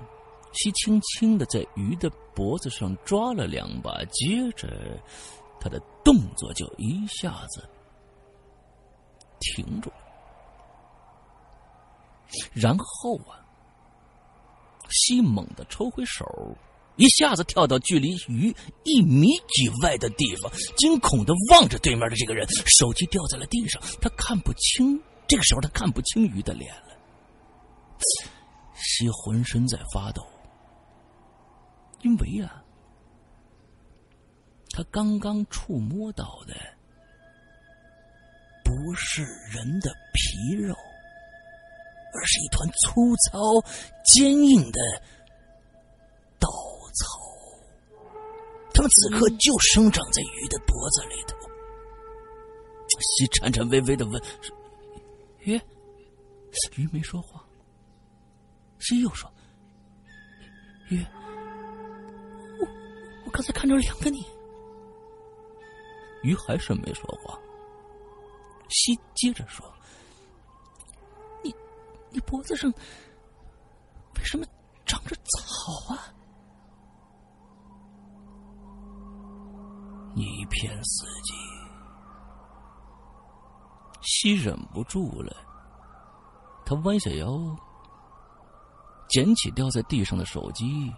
S1: 西轻轻的在鱼的脖子上抓了两把，接着他的动作就一下子停住了。然后啊，西猛地抽回手，一下子跳到距离鱼一米以外的地方，惊恐的望着对面的这个人，手机掉在了地上，他看不清。这个时候，他看不清鱼的脸了。西浑身在发抖，因为啊，他刚刚触摸到的不是人的皮肉，而是一团粗糙、坚硬的稻草。他们此刻就生长在鱼的脖子里头。西颤颤巍巍的问：“鱼？”鱼没说话。西又说：“鱼，我我刚才看着两个你。”鱼还是没说话。西接着说：“你你脖子上为什么长着草啊？”一片死寂。西忍不住了，他弯下腰。捡起掉在地上的手机，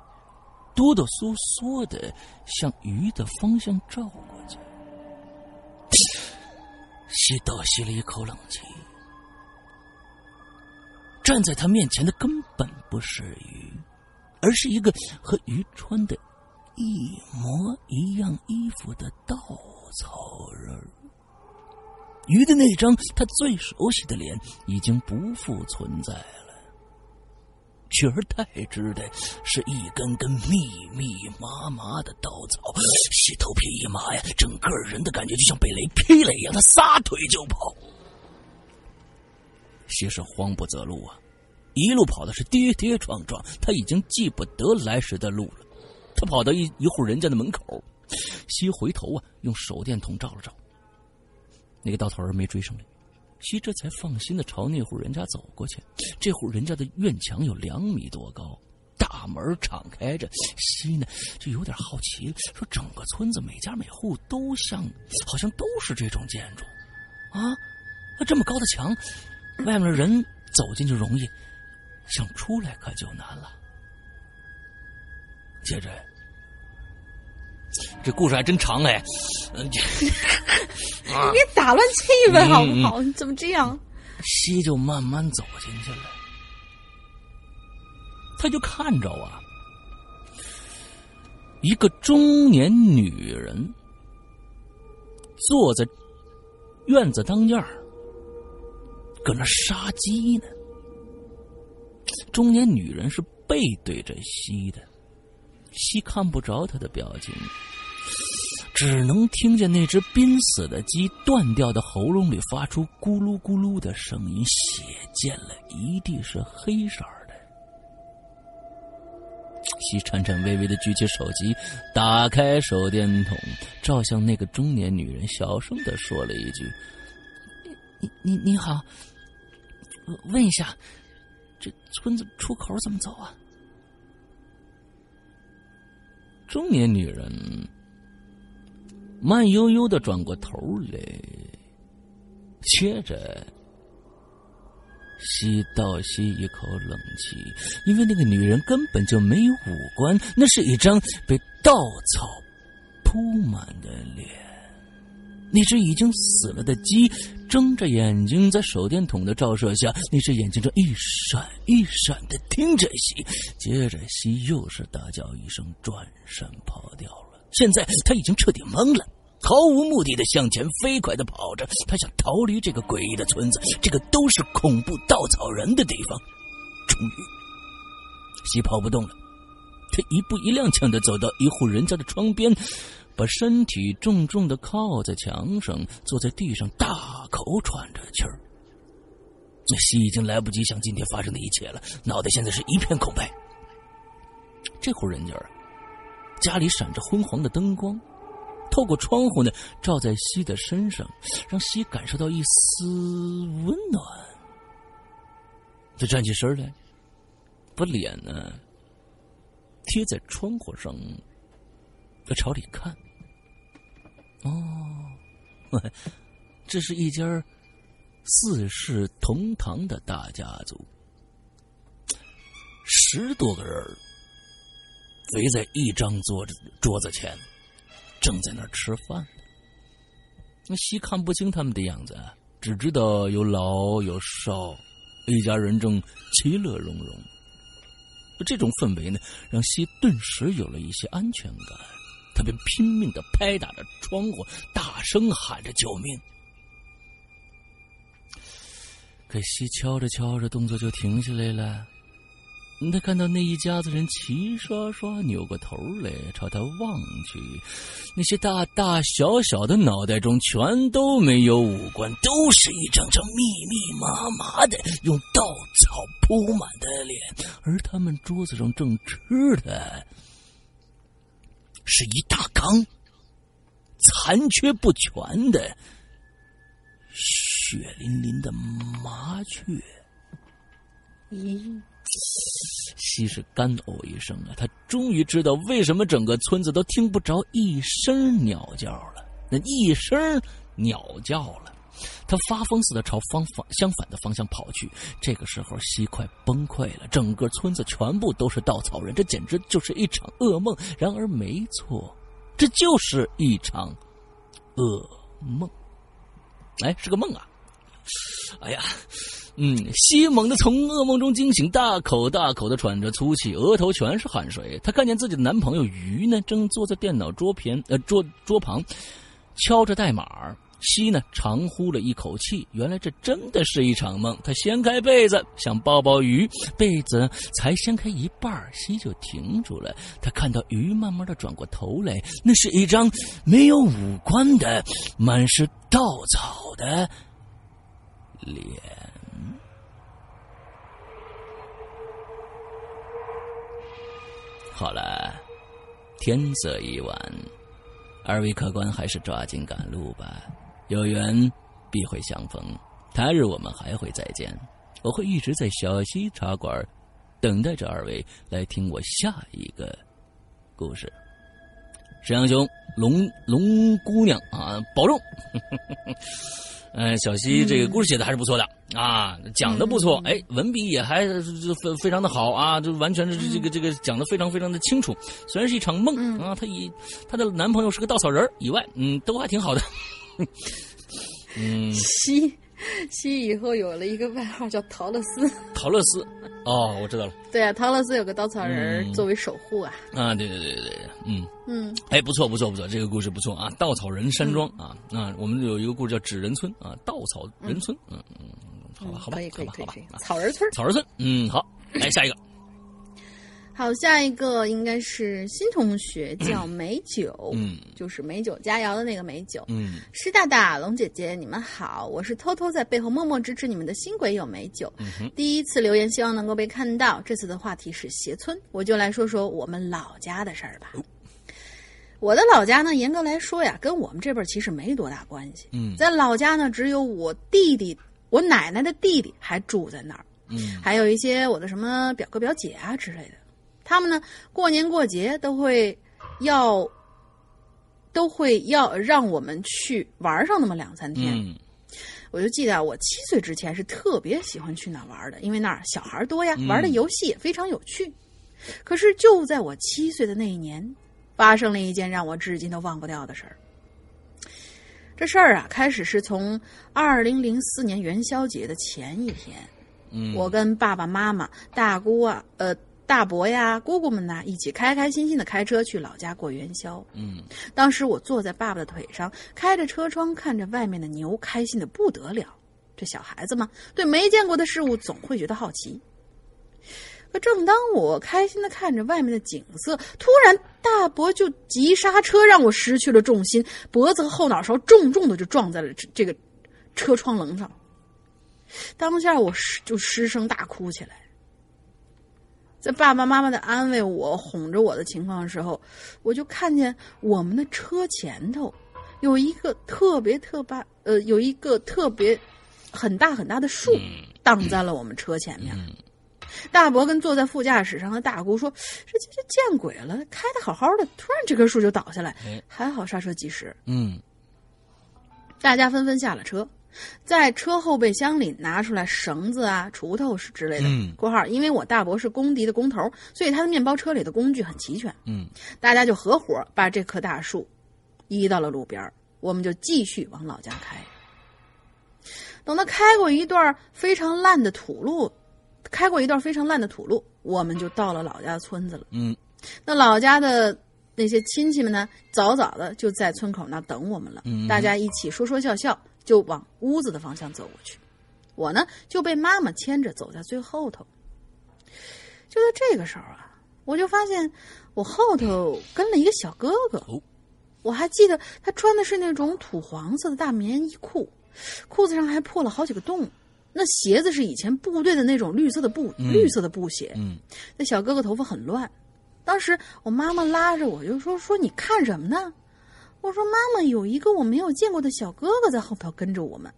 S1: 哆哆嗦嗦的向鱼的方向照过去。西倒吸了一口冷气，站在他面前的根本不是鱼，而是一个和鱼穿的一模一样衣服的稻草人。鱼的那张他最熟悉的脸已经不复存在了。取而代之的是一根根密密麻麻的稻草，西头皮一麻呀，整个人的感觉就像被雷劈了一样，他撒腿就跑。西是慌不择路啊，一路跑的是跌跌撞撞，他已经记不得来时的路了。他跑到一一户人家的门口，西回头啊，用手电筒照了照，那个稻草人没追上来。西这才放心的朝那户人家走过去。这户人家的院墙有两米多高，大门敞开着。西呢就有点好奇了，说：“整个村子每家每户都像，好像都是这种建筑，啊，那这么高的墙，外面的人走进去容易，想出来可就难了。”接着。这故事还真长哎，[laughs]
S2: 你别打乱气氛好不好？你怎么这样？
S1: 西就慢慢走进去了，他就看着啊，一个中年女人坐在院子当间儿搁那杀鸡呢。中年女人是背对着西的。西看不着他的表情，只能听见那只濒死的鸡断掉的喉咙里发出咕噜咕噜的声音，血溅了一地是黑色的。西颤颤巍巍的举起手机，打开手电筒，照向那个中年女人，小声的说了一句：“你你你好，问一下，这村子出口怎么走啊？”中年女人慢悠悠的转过头来，接着吸倒吸一口冷气，因为那个女人根本就没有五官，那是一张被稻草铺满的脸。那只已经死了的鸡睁着眼睛，在手电筒的照射下，那只眼睛正一闪一闪的盯着西。接着，西又是大叫一声，转身跑掉了。现在他已经彻底懵了，毫无目的的向前飞快的跑着，他想逃离这个诡异的村子，这个都是恐怖稻草人的地方。终于，西跑不动了，他一步一踉跄的走到一户人家的窗边。把身体重重的靠在墙上，坐在地上，大口喘着气儿。那西已经来不及想今天发生的一切了，脑袋现在是一片空白。这户人家家里闪着昏黄的灯光，透过窗户呢，照在西的身上，让西感受到一丝温暖。他站起身来，把脸呢贴在窗户上，他朝里看。哦，这是一家四世同堂的大家族，十多个人围在一张桌子桌子前，正在那儿吃饭。那西看不清他们的样子，只知道有老有少，一家人正其乐融融。这种氛围呢，让西顿时有了一些安全感。他便拼命的拍打着窗户，大声喊着救命。可惜敲着敲着，动作就停下来了。他看到那一家子人齐刷刷扭过头来朝他望去，那些大大小小的脑袋中全都没有五官，都是一张张密密麻麻的用稻草铺满的脸，而他们桌子上正吃的是一大缸残缺不全的血淋淋的麻雀。
S2: 咦？
S1: 西是干呕一声啊！他终于知道为什么整个村子都听不着一声鸟叫了。那一声鸟叫了，他发疯似的朝方反相反的方向跑去。这个时候，西快崩溃了。整个村子全部都是稻草人，这简直就是一场噩梦。然而，没错，这就是一场噩梦。哎，是个梦啊！哎呀！嗯，西猛的从噩梦中惊醒，大口大口的喘着粗气，额头全是汗水。她看见自己的男朋友鱼呢，正坐在电脑桌边呃桌桌旁，敲着代码。西呢长呼了一口气，原来这真的是一场梦。他掀开被子想抱抱鱼，被子才掀开一半，西就停住了。他看到鱼慢慢的转过头来，那是一张没有五官的、满是稻草的脸。好了，天色已晚，二位客官还是抓紧赶路吧。有缘必会相逢，他日我们还会再见。我会一直在小溪茶馆等待着二位来听我下一个故事。沈阳兄，龙龙姑娘啊，保重。嗯，[laughs] 小溪这个故事写的还是不错的啊，讲的不错，哎，文笔也还非非常的好啊，就完全是这个这个讲的非常非常的清楚。虽然是一场梦啊，她以她的男朋友是个稻草人以外，嗯，都还挺好的。[laughs]
S2: 嗯，西西以后有了一个外号叫陶乐斯。[laughs]
S1: 陶乐斯，哦，我知道了。
S2: 对啊，陶乐斯有个稻草人作为守护啊。
S1: 啊，对对对对对，嗯嗯，哎，不错不错不错，这个故事不错啊。稻草人山庄啊啊，我们有一个故事叫纸人村啊，稻草人村，嗯嗯，好吧好吧，
S2: 可以可以可以，
S1: 草
S2: 人村，
S1: 草人村，嗯，好，来下一个。
S2: 好，下一个应该是新同学，叫美酒，嗯，就是美酒佳肴的那个美酒，
S1: 嗯，
S2: 师大大、龙姐姐，你们好，我是偷偷在背后默默支持你们的新鬼友美酒，嗯第一次留言，希望能够被看到。这次的话题是鞋村，我就来说说我们老家的事儿吧。我的老家呢，严格来说呀，跟我们这边其实没多大关系。
S1: 嗯，
S2: 在老家呢，只有我弟弟，我奶奶的弟弟还住在那儿，
S1: 嗯，
S2: 还有一些我的什么表哥表姐啊之类的。他们呢，过年过节都会要，都会要让我们去玩上那么两三天。我就记得我七岁之前是特别喜欢去那玩的，因为那儿小孩多呀，玩的游戏也非常有趣。可是就在我七岁的那一年，发生了一件让我至今都忘不掉的事儿。这事儿啊，开始是从二零零四年元宵节的前一天，我跟爸爸妈妈、大姑啊，呃。大伯呀，姑姑们呐，一起开开心心的开车去老家过元宵。
S1: 嗯，
S2: 当时我坐在爸爸的腿上，开着车窗看着外面的牛，开心的不得了。这小孩子嘛，对没见过的事物总会觉得好奇。可正当我开心的看着外面的景色，突然大伯就急刹车，让我失去了重心，脖子和后脑勺重重的就撞在了这个车窗棱上。当下我失就失声大哭起来。在爸爸妈妈的安慰我、哄着我的情况的时候，我就看见我们的车前头有一个特别特别呃，有一个特别很大很大的树挡在了我们车前面。大伯跟坐在副驾驶上的大姑说：“这这这见鬼了！开的好好的，突然这棵树就倒下来，还好刹车及时。”
S1: 嗯，
S2: 大家纷纷下了车，在车后备箱里拿出来绳子啊、锄头是之类的。
S1: 嗯
S2: 括号，因为我大伯是工地的工头，所以他的面包车里的工具很齐全。
S1: 嗯
S2: 大家就合伙把这棵大树移到了路边儿我们就继续往老家开。等他开过一段非常烂的土路，开过一段非常烂的土路，我们就到了老家的村子了。
S1: 嗯
S2: 那老家的那些亲戚们呢，早早的就在村口那等我们了。
S1: 嗯
S2: 大家一起说说笑笑，就往屋子的方向走过去。我呢就被妈妈牵着走在最后头。就在这个时候啊，我就发现我后头跟了一个小哥哥。
S1: 哦
S2: 我还记得他穿的是那种土黄色的大棉衣裤，裤子上还破了好几个洞。那鞋子是以前部队的那种绿色的布、
S1: 嗯
S2: 绿色的布鞋。
S1: 嗯
S2: 那小哥哥头发很乱，当时我妈妈拉着我就说：“说你看什么呢？”我说：“妈妈，有一个我没有见过的小哥哥在后头跟着我们。”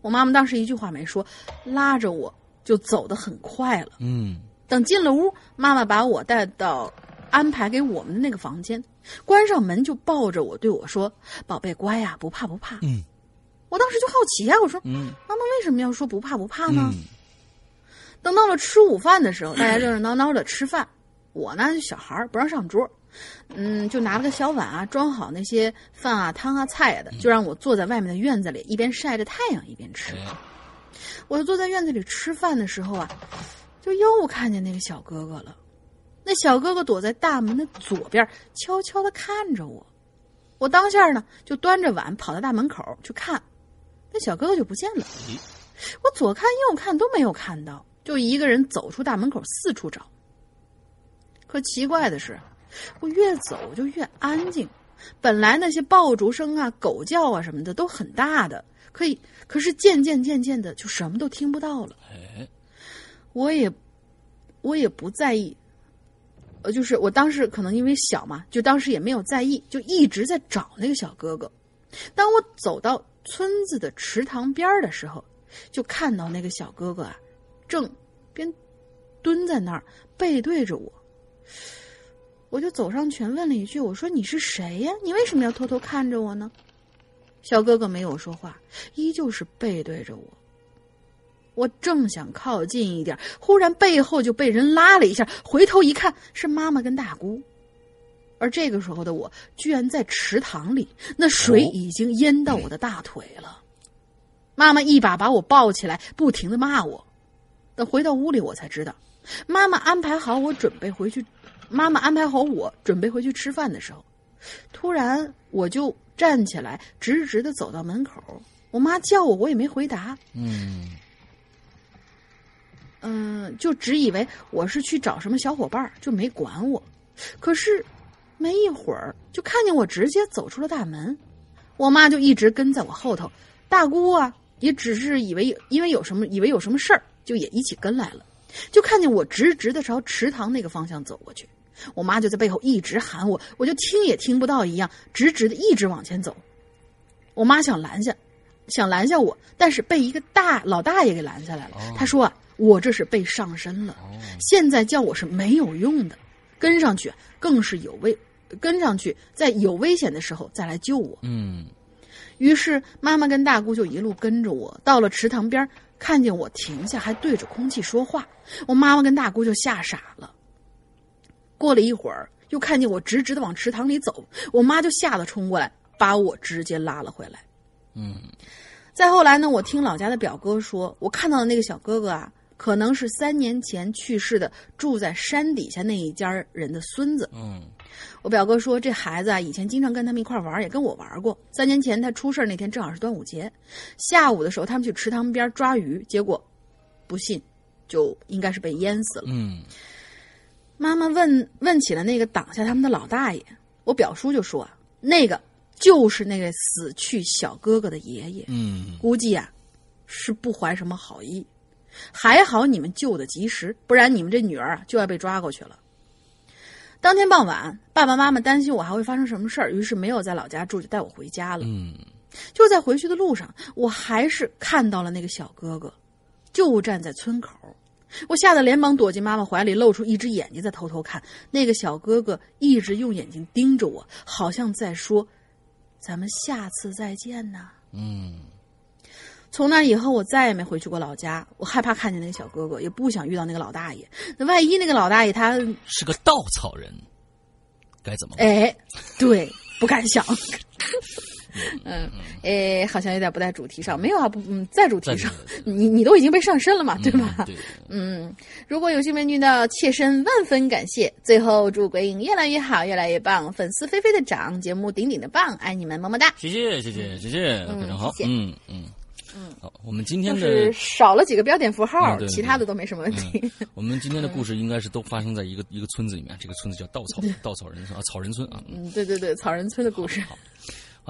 S2: 我妈妈当时一句话没说，拉着我就走得很快了。
S1: 嗯
S2: 等进了屋，妈妈把我带到安排给我们的那个房间，关上门就抱着我对我说：“宝贝乖呀、不怕不怕。”
S1: 嗯
S2: 我当时就好奇呀、我说：“
S1: 嗯
S2: 妈妈为什么要说不怕不怕呢？”
S1: 嗯
S2: 等到了吃午饭的时候，大家热热闹闹的吃饭，我呢就小孩儿不让上桌，嗯，就拿了个小碗啊，装好那些饭啊、汤啊、菜啊的，就让我坐在外面的院子里，一边晒着太阳一边吃。
S1: 哎
S2: 我就坐在院子里吃饭的时候啊，就又看见那个小哥哥了。那小哥哥躲在大门的左边，悄悄的看着我。我当下呢就端着碗跑到大门口去看，那小哥哥就不见了。我左看右看都没有看到，就一个人走出大门口四处找。可奇怪的是，我越走就越安静。本来那些爆竹声啊、狗叫啊什么的都很大的，可以，可是渐渐渐渐的就什么都听不到了。
S1: 哎
S2: 我也，我也不在意，呃，就是我当时可能因为小嘛，就当时也没有在意，就一直在找那个小哥哥。当我走到村子的池塘边儿的时候，就看到那个小哥哥啊，正边蹲在那儿背对着我。我就走上前问了一句：“我说你是谁呀？你为什么要偷偷看着我呢？”小哥哥没有说话，依旧是背对着我。我正想靠近一点，忽然背后就被人拉了一下，回头一看是妈妈跟大姑。而这个时候的我，居然在池塘里，那水
S1: 哦
S2: 已经淹到我的大腿了。妈妈一把把我抱起来，不停的骂我。等回到屋里，我才知道，妈妈安排好我准备回去，妈妈安排好我准备回去吃饭的时候，突然我就站起来，直直的走到门口。我妈叫我，我也没回答。
S1: 嗯
S2: 嗯，就只以为我是去找什么小伙伴，就没管我。可是，没一会儿就看见我直接走出了大门，我妈就一直跟在我后头。大姑啊，也只是以为因为有什么，以为有什么事儿，就也一起跟来了。就看见我直直的朝池塘那个方向走过去，我妈就在背后一直喊我，我就听也听不到一样，直直的一直往前走。我妈想拦下，想拦下我，但是被一个大老大爷给拦下来了。他说啊，我这是被上身了，现在叫我是没有用的，跟上去更是有危，跟上去在有危险的时候再来救我。
S1: 嗯
S2: 于是妈妈跟大姑就一路跟着我，到了池塘边，看见我停下，还对着空气说话，我妈妈跟大姑就吓傻了。过了一会儿，又看见我直直的往池塘里走，我妈就吓得冲过来，把我直接拉了回来。
S1: 嗯
S2: 再后来呢，我听老家的表哥说，我看到的那个小哥哥啊，可能是三年前去世的住在山底下那一家人的孙子。
S1: 嗯
S2: 我表哥说，这孩子啊，以前经常跟他们一块玩，也跟我玩过。三年前他出事那天正好是端午节，下午的时候他们去池塘边抓鱼，结果不幸就应该是被淹死了。
S1: 嗯
S2: 妈妈问问起了那个挡下他们的老大爷，我表叔就说啊，那个就是那个死去小哥哥的爷爷，
S1: 嗯
S2: 估计啊是不怀什么好意。还好你们救的及时，不然你们这女儿啊就要被抓过去了。当天傍晚，爸爸妈妈担心我还会发生什么事儿，于是没有在老家住，就带我回家了。
S1: 嗯
S2: 就在回去的路上，我还是看到了那个小哥哥，就站在村口。我吓得连忙躲进妈妈怀里，露出一只眼睛在偷偷看。那个小哥哥一直用眼睛盯着我，好像在说：“咱们下次再见呢。”
S1: 嗯
S2: 从那以后，我再也没回去过老家。我害怕看见那个小哥哥，也不想遇到那个老大爷。那万一那个老大爷他
S1: 是个稻草人，该怎么办？
S2: 哎，对，不敢想。[laughs] 嗯，哎，好像有点不在主题上，没有啊，不，嗯，在主题上，你你都已经被上身了嘛，对吧？
S1: 对，
S2: 嗯，如果有幸被遇到，妾身万分感谢。最后祝鬼影越来越好，越来越棒，粉丝飞飞的涨，节目顶顶的棒，爱你们，么么哒！
S1: 谢谢，谢谢，谢谢，非常好，嗯嗯嗯，好，我们今天的
S2: 是少了几个标点符号，其他的都没什么问题。[laughs]
S1: 我们今天的故事应该是都发生在一个一个村子里面，这个村子叫稻草稻草人村啊，草人村啊。
S2: 嗯，对对对，草人村的故事。
S1: 好。好，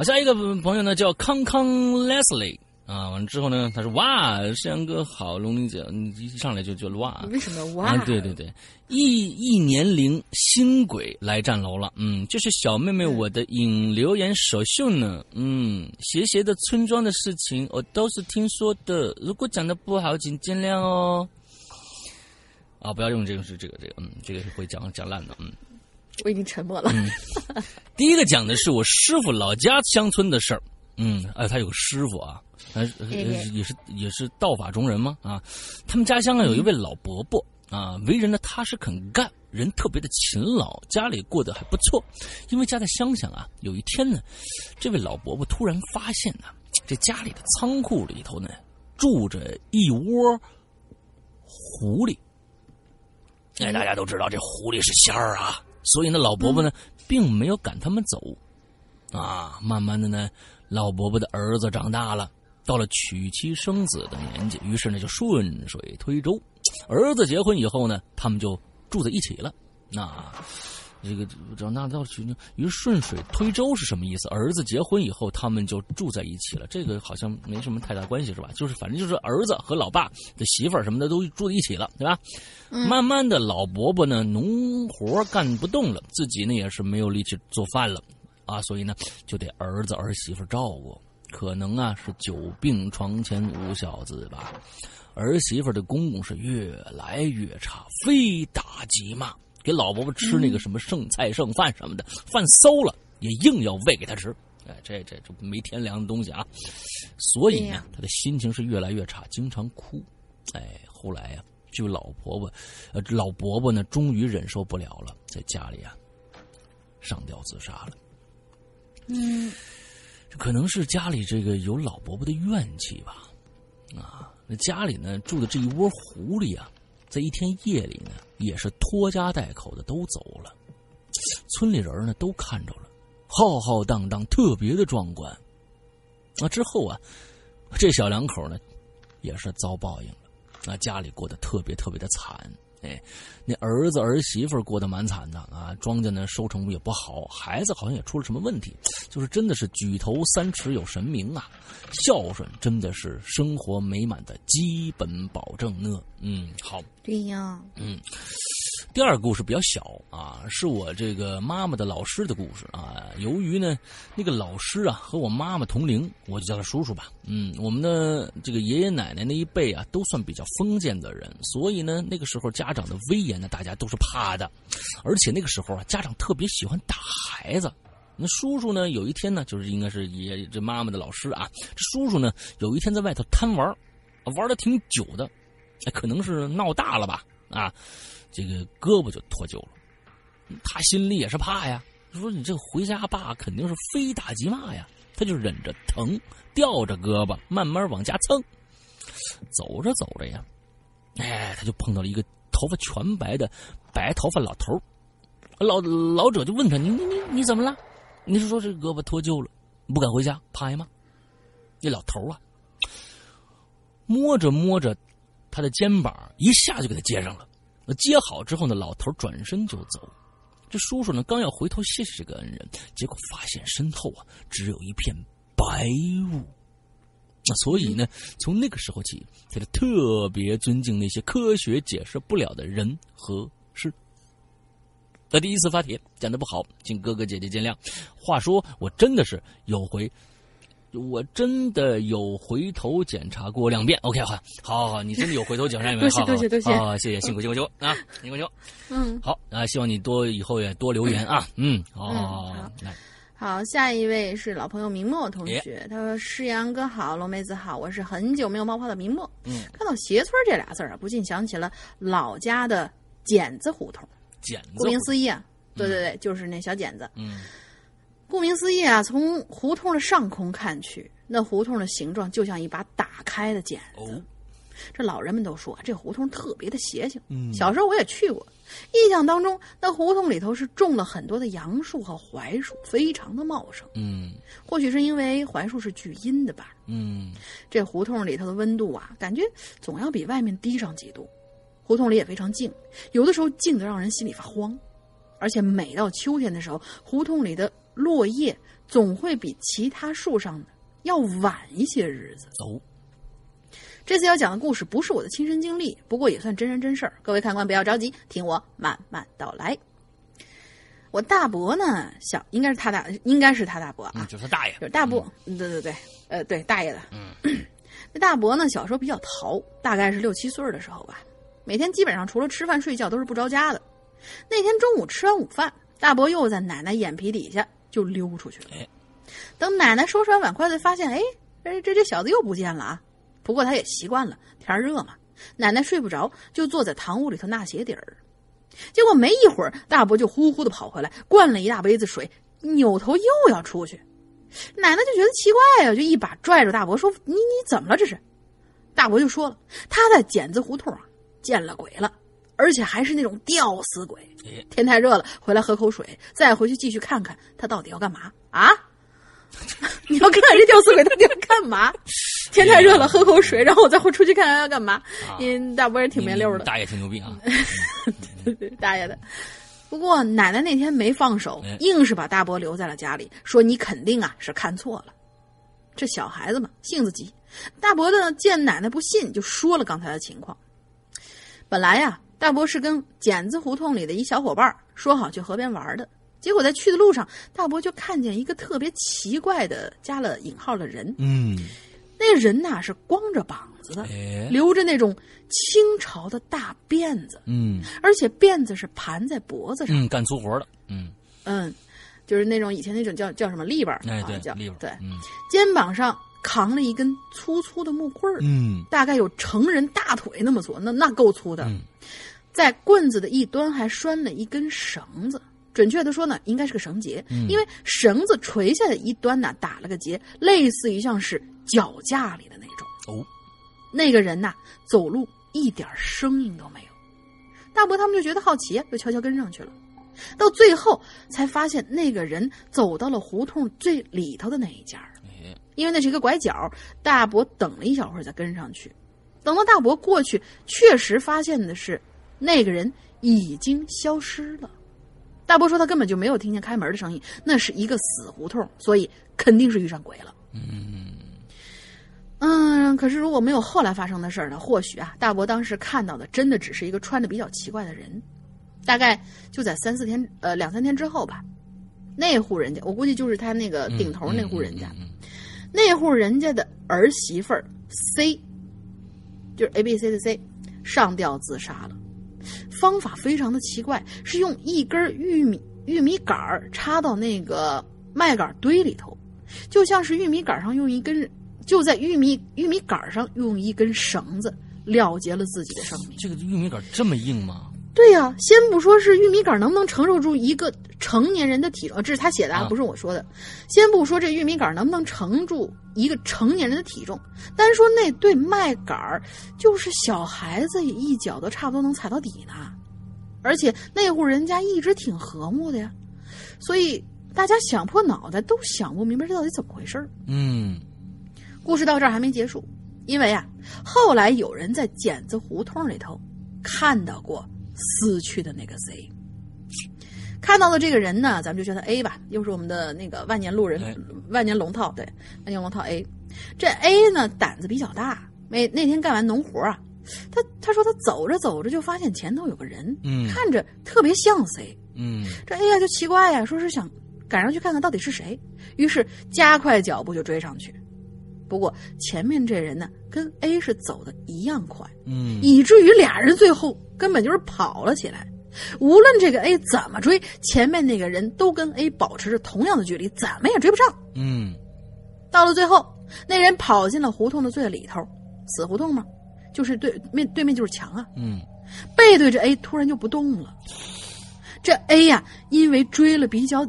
S1: 下一个朋友呢叫康康 Leslie 啊，完了之后呢，他说哇，山阳哥好，龙玲姐，你一上来就就哇，
S2: 为什么哇？
S1: 对对对，一一年龄新鬼来站楼了，嗯，就是小妹妹我的引留言首秀呢，嗯，斜斜的村庄的事情我都是听说的，如果讲的不好，请见谅哦。啊，不要用这个是这个这个，嗯，这个是会讲讲烂的，嗯。
S2: 我已经沉默了。
S1: 第一个讲的是我师傅老家乡村的事儿。嗯，哎，他有个师傅啊，呃，也是也是道法中人吗？啊，他们家乡啊有一位老伯伯啊，为人呢踏实肯干，人特别的勤劳，家里过得还不错。因为家在乡下啊，有一天呢，这位老伯伯突然发现呢，这家里的仓库里头呢住着一窝狐狸。哎，大家都知道这狐狸是仙儿啊。所以呢，老伯伯呢，并没有赶他们走，啊，慢慢的呢，老伯伯的儿子长大了，到了娶妻生子的年纪，于是呢，就顺水推舟，儿子结婚以后呢，他们就住在一起了，那。这个长大到去，于顺水推舟是什么意思？儿子结婚以后，他们就住在一起了。这个好像没什么太大关系，是吧？就是反正就是儿子和老爸的媳妇儿什么的都住在一起了，对吧？慢慢的老伯伯呢，农活干不动了，自己呢也是没有力气做饭了，啊，所以呢就得儿子儿媳妇照顾。可能啊是久病床前无孝子吧，儿媳妇的公公是越来越差，非打即骂。给老伯伯吃那个什么剩菜剩饭什么的，饭馊了也硬要喂给他吃。哎，这这这没天良的东西啊！所以呢，他的心情是越来越差，经常哭。哎，后来呀，就老婆婆，呃，老伯伯呢，终于忍受不了了，在家里啊，上吊自杀了。
S2: 嗯，
S1: 可能是家里这个有老伯伯的怨气吧。啊，那家里呢住的这一窝狐狸啊。在一天夜里呢，也是拖家带口的都走了，村里人呢都看着了，浩浩荡荡，特别的壮观。那之后啊，这小两口呢，也是遭报应了，那，家里过得特别特别的惨。哎，那儿子儿媳妇过得蛮惨的啊，庄稼呢收成也不好，孩子好像也出了什么问题，就是真的是举头三尺有神明啊，孝顺真的是生活美满的基本保证呢。嗯，好，
S2: 对呀，
S1: 嗯。第二个故事比较小啊，是我这个妈妈的老师的故事啊。由于呢，那个老师啊和我妈妈同龄，我就叫他叔叔吧。嗯，我们的这个爷爷奶奶那一辈啊，都算比较封建的人，所以呢，那个时候家长的威严呢，大家都是怕的。而且那个时候啊，家长特别喜欢打孩子。那叔叔呢，有一天呢，就是应该是爷这妈妈的老师啊，这叔叔呢，有一天在外头贪玩，玩的挺久的，可能是闹大了吧啊。这个胳膊就脱臼了，他心里也是怕呀。说你这回家爸肯定是非打即骂呀，他就忍着疼，吊着胳膊慢慢往家蹭。走着走着呀，哎，他就碰到了一个头发全白的白头发老头老老者就问他：“你你你你怎么了？你是说这胳膊脱臼了，不敢回家，怕吗？”那老头啊，摸着摸着他的肩膀，一下就给他接上了。接好之后呢，老头转身就走。这叔叔呢，刚要回头谢谢这个恩人，结果发现身后啊，只有一片白雾。那所以呢，从那个时候起，他就特别尊敬那些科学解释不了的人和事。那第一次发帖讲的不好，请哥哥姐姐见谅。话说，我真的是有回。我真的有回头检查过两遍，OK，好，好，好，你真的有回头检查两遍，[laughs]
S2: 多谢，多谢，多谢，
S1: 啊，谢谢，辛苦，辛苦，辛苦。啊，辛苦，辛苦，
S2: 嗯，
S1: 好啊，希望你多以后也多留言啊，嗯，
S2: 好，
S1: 来，
S2: 好，下一位是老朋友明墨同学，他说：“世阳哥好，龙妹子好，我是很久没有冒泡的明墨。
S1: 嗯，
S2: 看到斜村这俩字儿啊，不禁想起了老家的剪子胡同。
S1: 剪子，
S2: 顾名思义啊，对对对，就是那小剪子。
S1: 嗯，
S2: 顾名思义啊，从胡同的上空看去，那胡同的形状就像一把打开的剪子。
S1: 哦，
S2: 这老人们都说这胡同特别的邪性。
S1: 嗯
S2: 小时候我也去过，印象当中那胡同里头是种了很多的杨树和槐树，非常的茂盛。
S1: 嗯
S2: 或许是因为槐树是聚阴的吧，
S1: 嗯，
S2: 这胡同里头的温度啊，感觉总要比外面低上几度。胡同里也非常静，有的时候静得让人心里发慌。而且每到秋天的时候，胡同里的落叶总会比其他树上的要晚一些日子。
S1: 哦，
S2: 这次要讲的故事不是我的亲身经历，不过也算真人真事儿。各位看官不要着急，听我慢慢道来。我大伯呢，小应该是他大，应该是他大伯啊，
S1: 嗯，就是他大爷，
S2: 就是大伯，嗯对对对，呃，对大爷的。嗯，[clears throat] 那大伯呢，小时候比较淘，大概是六七岁的时候吧，每天基本上除了吃饭睡觉都是不着家的。那天中午吃完午饭，大伯又在奶奶眼皮底下就溜出去了。等奶奶收拾完碗筷才，发现哎，这这这小子又不见了啊！不过他也习惯了，天热嘛，奶奶睡不着，就坐在堂屋里头纳鞋底儿。结果没一会儿，大伯就呼呼的跑回来，灌了一大杯子水，扭头又要出去。奶奶就觉得奇怪呀、就一把拽住大伯说：“你你怎么了？这是？”大伯就说了：“他在剪子胡同啊见了鬼了，而且还是那种吊死鬼。
S1: 哎
S2: 天太热了，回来喝口水，再回去继续看看他到底要干嘛啊？[laughs] 你要看这吊死鬼到底要干嘛？[laughs] 天太热了，喝口水，然后我再回出去看看要干嘛。因大伯也挺没溜的，
S1: 大爷挺牛逼啊，[laughs]
S2: 大爷的。不过奶奶那天没放手
S1: 哎，
S2: 硬是把大伯留在了家里，说你肯定啊是看错了。这小孩子嘛，性子急。大伯呢见奶奶不信，就说了刚才的情况。本来呀，大伯是跟剪子胡同里的一小伙伴儿说好去河边玩的，结果在去的路上，大伯就看见一个特别奇怪的加了引号的人。
S1: 嗯，
S2: 那人呐是光着膀子的，
S1: 哎，
S2: 留着那种清朝的大辫子，
S1: 嗯。
S2: 而且辫子是盘在脖子上。
S1: 嗯，干粗活的，嗯，
S2: 嗯，就是那种以前那种叫叫什么立板儿，
S1: 哎对
S2: 啊，叫
S1: 立板，
S2: 对，
S1: 嗯。
S2: 肩膀上扛了一根粗粗的木棍儿，
S1: 嗯。
S2: 大概有成人大腿那么粗，那那够粗的。
S1: 嗯
S2: 在棍子的一端还拴了一根绳子，准确的说呢，应该是个绳结，
S1: 嗯
S2: 因为绳子垂下的一端呢打了个结，类似于像是脚架里的那种。
S1: 哦，
S2: 那个人呐，走路一点声音都没有。大伯他们就觉得好奇，就悄悄跟上去了。到最后才发现，那个人走到了胡同最里头的那一家因为那是一个拐角，大伯等了一小会儿再跟上去。等到大伯过去，确实发现的是，那个人已经消失了。大伯说他根本就没有听见开门的声音，那是一个死胡同，所以肯定是遇上鬼了。
S1: 嗯
S2: 嗯，可是如果没有后来发生的事儿呢？或许啊，大伯当时看到的真的只是一个穿的比较奇怪的人。大概就在三四天，呃，两三天之后吧，那户人家，我估计就是他那个顶头那户人家，
S1: 嗯
S2: 那户人家的儿媳妇儿 C，就是 A B C 的 C，上吊自杀了。方法非常的奇怪，是用一根玉米玉米杆儿插到那个麦秆堆里头，就像是玉米杆上用一根，就在玉米玉米杆上用一根绳子了结了自己的生命。
S1: 这个玉米杆这么硬吗？
S2: 对呀、先不说是玉米杆能不能承受住一个成年人的体重，这是他写的啊，
S1: 啊
S2: 不是我说的。先不说这玉米杆能不能承住一个成年人的体重，单说那对麦秆儿，就是小孩子一脚都差不多能踩到底呢。而且那户人家一直挺和睦的呀，所以大家想破脑袋都想不明白这到底怎么回事儿。
S1: 嗯
S2: 故事到这儿还没结束，因为啊，后来有人在剪子胡同里头看到过死去的那个 Z。看到的这个人呢，咱们就叫他 A 吧，又是我们的那个万年路人
S1: 哎，
S2: 万年龙套，对，万年龙套 A。这 A 呢胆子比较大，那那天干完农活啊，他他说他走着走着就发现前头有个人，
S1: 嗯
S2: 看着特别像谁。
S1: 嗯
S2: 这 A 呀就奇怪呀，说是想赶上去看看到底是谁，于是加快脚步就追上去。不过前面这人呢，跟 A 是走的一样快，
S1: 嗯
S2: 以至于俩人最后根本就是跑了起来。无论这个 A 怎么追，前面那个人都跟 A 保持着同样的距离，怎么也追不上。
S1: 嗯，
S2: 到了最后，那人跑进了胡同的最里头，死胡同嘛，就是对面对面就是墙啊。
S1: 嗯，
S2: 背对着 A 突然就不动了。这 A 呀，因为追了比较，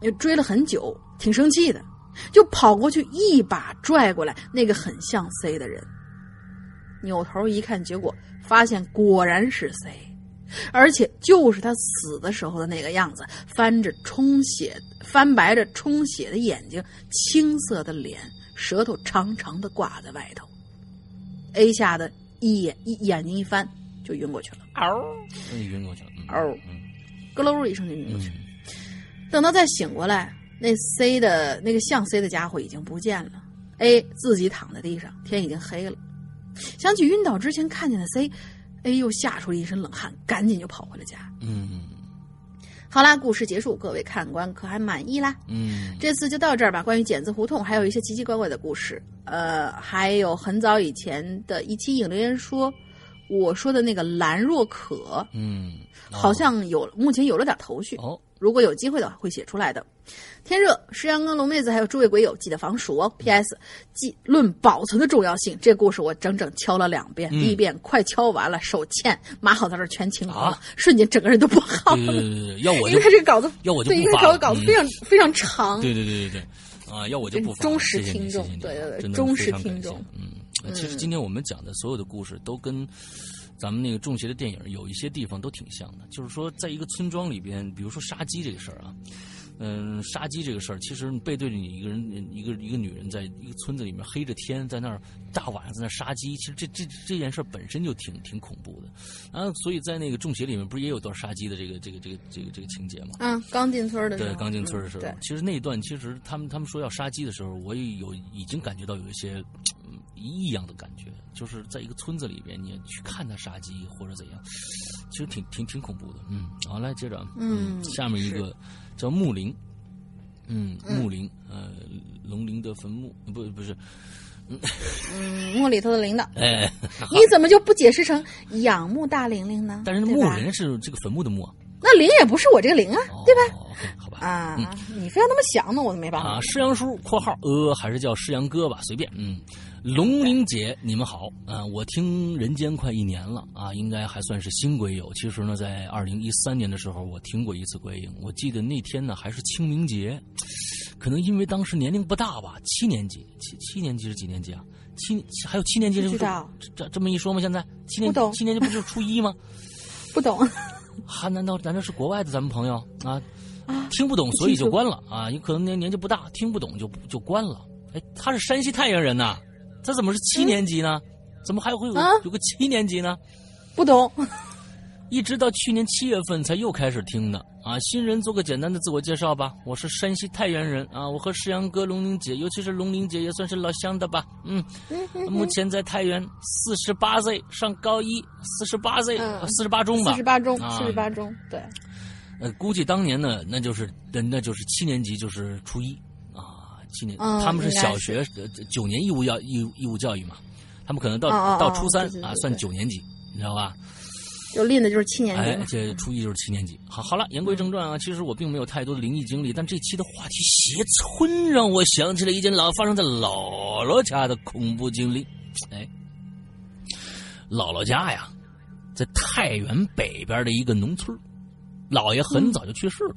S2: 也追了很久，挺生气的，就跑过去一把拽过来那个很像 C 的人。扭头一看，结果发现果然是 C，而且就是他死的时候的那个样子，翻着充血、翻白着充血的眼睛，青色的脸，舌头长长的挂在外头。A 吓得一眼一眼睛一翻，就晕过去了。嗷，
S1: 晕过去了。
S2: 嗷，
S1: 嗯
S2: 咯喽一声就晕过去了。
S1: 嗯
S2: 等到再醒过来，那 C 的那个像 C 的家伙已经不见了。A 自己躺在地上，天已经黑了。想起晕倒之前看见的 C，A 又吓出了一身冷汗，赶紧就跑回了家。
S1: 嗯
S2: 好啦，故事结束，各位看官可还满意啦？
S1: 嗯
S2: 这次就到这儿吧。关于剪子胡同，还有一些奇奇怪怪的故事，呃，还有很早以前的一期影留言说，我说的那个兰若可，
S1: 嗯，
S2: 好像有目前有了点头绪。
S1: 哦，
S2: 如果有机会的话，会写出来的。天热，石阳跟龙妹子还有诸位鬼友记得防暑哦。P.S. 记论保存的重要性，这故事我整整敲了两遍，
S1: 嗯
S2: 第一遍快敲完了，手欠，码好在这儿全清空了，
S1: 啊
S2: 瞬间整个人都不好了。
S1: 对对对对，要我
S2: 因为他这个稿子，
S1: 要我就
S2: 对，因
S1: 不发了
S2: 为这个稿子
S1: 嗯
S2: 非常、非常长。
S1: 对对对对对，啊，要我就不发
S2: 忠实听众对对对忠实听众
S1: 嗯，呃其实今天我们讲的所有的故事都跟咱们那个中邪的电影有一些地方都挺像的，就是说在一个村庄里边，比如说杀鸡这个事儿啊。嗯，杀鸡这个事儿，其实你背对着你一个人，一个一个女人，在一个村子里面黑着天，在那儿大晚上在那杀鸡，其实这这这件事本身就挺挺恐怖的。啊，所以在那个中邪里面，不是也有段杀鸡的这个这个这个这个这个情节吗？
S2: 嗯，刚进村的时候，
S1: 对，刚进村的时候，
S2: 嗯，
S1: 其实那一段其实他们他们说要杀鸡的时候，我也有已经感觉到有一些嗯异样的感觉，就是在一个村子里边，你去看他杀鸡或者怎样，其实挺挺挺恐怖的。嗯，好，来接着。啊，
S2: 嗯
S1: 下面一个叫木林，嗯，木林，呃，龙陵的坟墓，不不是，
S2: 嗯，墓里头的领导，[laughs]
S1: 哎，
S2: 你怎么就不解释成仰慕大玲玲呢？
S1: 但是
S2: 对吧？
S1: 木人是这个坟墓的墓啊，
S2: 那零也不是我这个零啊，对吧？
S1: 好吧，
S2: 啊，你非要那么想呢，我都没办法。
S1: 啊，师阳叔（括号呃）还是叫师阳哥吧，随便。嗯，龙玲姐，你们好啊！我听人间快一年了啊，应该还算是新鬼友。其实呢，在二零一三年的时候，我听过一次鬼影，我记得那天呢还是清明节，可能因为当时年龄不大吧，七年级，七七年级是几年级啊？七还有七年级
S2: 不知道
S1: 这这这么一说吗？现在七年
S2: 不懂
S1: 七年级不就是初一吗？
S2: 不懂，[laughs]
S1: 还难道难道是国外的咱们朋友啊？
S2: 啊
S1: 听不懂，所以就关了啊！你可能年年纪不大，听不懂就就关了。哎，他是山西太原人呐，他怎么是七年级呢？怎么还会有、
S2: 啊
S1: 有个七年级呢？
S2: 不懂。[laughs]
S1: 一直到去年七月份才又开始听的啊！新人做个简单的自我介绍吧，我是山西太原人啊，我和石阳哥、龙玲姐，尤其是龙玲姐也算是老乡的吧。嗯，目前在太原，四十八岁，上高一，四十八岁，
S2: 嗯。
S1: 四十八中吧，
S2: 四十八中，
S1: 啊。
S2: 四十八中，对，
S1: 呃，估计当年呢，那就是那那就是七年级，就是初一。啊，七年，
S2: 嗯
S1: 他们是小学呃九年义务要义务义务教育嘛，他们可能到、到初三啊算九年级，你知道吧？
S2: 就练的就是七年级。
S1: 这初一就是七年级。好，好了，言归正传啊，其实我并没有太多的灵异经历，但这期的话题邪村让我想起了一件老发生在姥姥家的恐怖经历。哎，姥姥家呀，在太原北边的一个农村姥爷很早就去世了。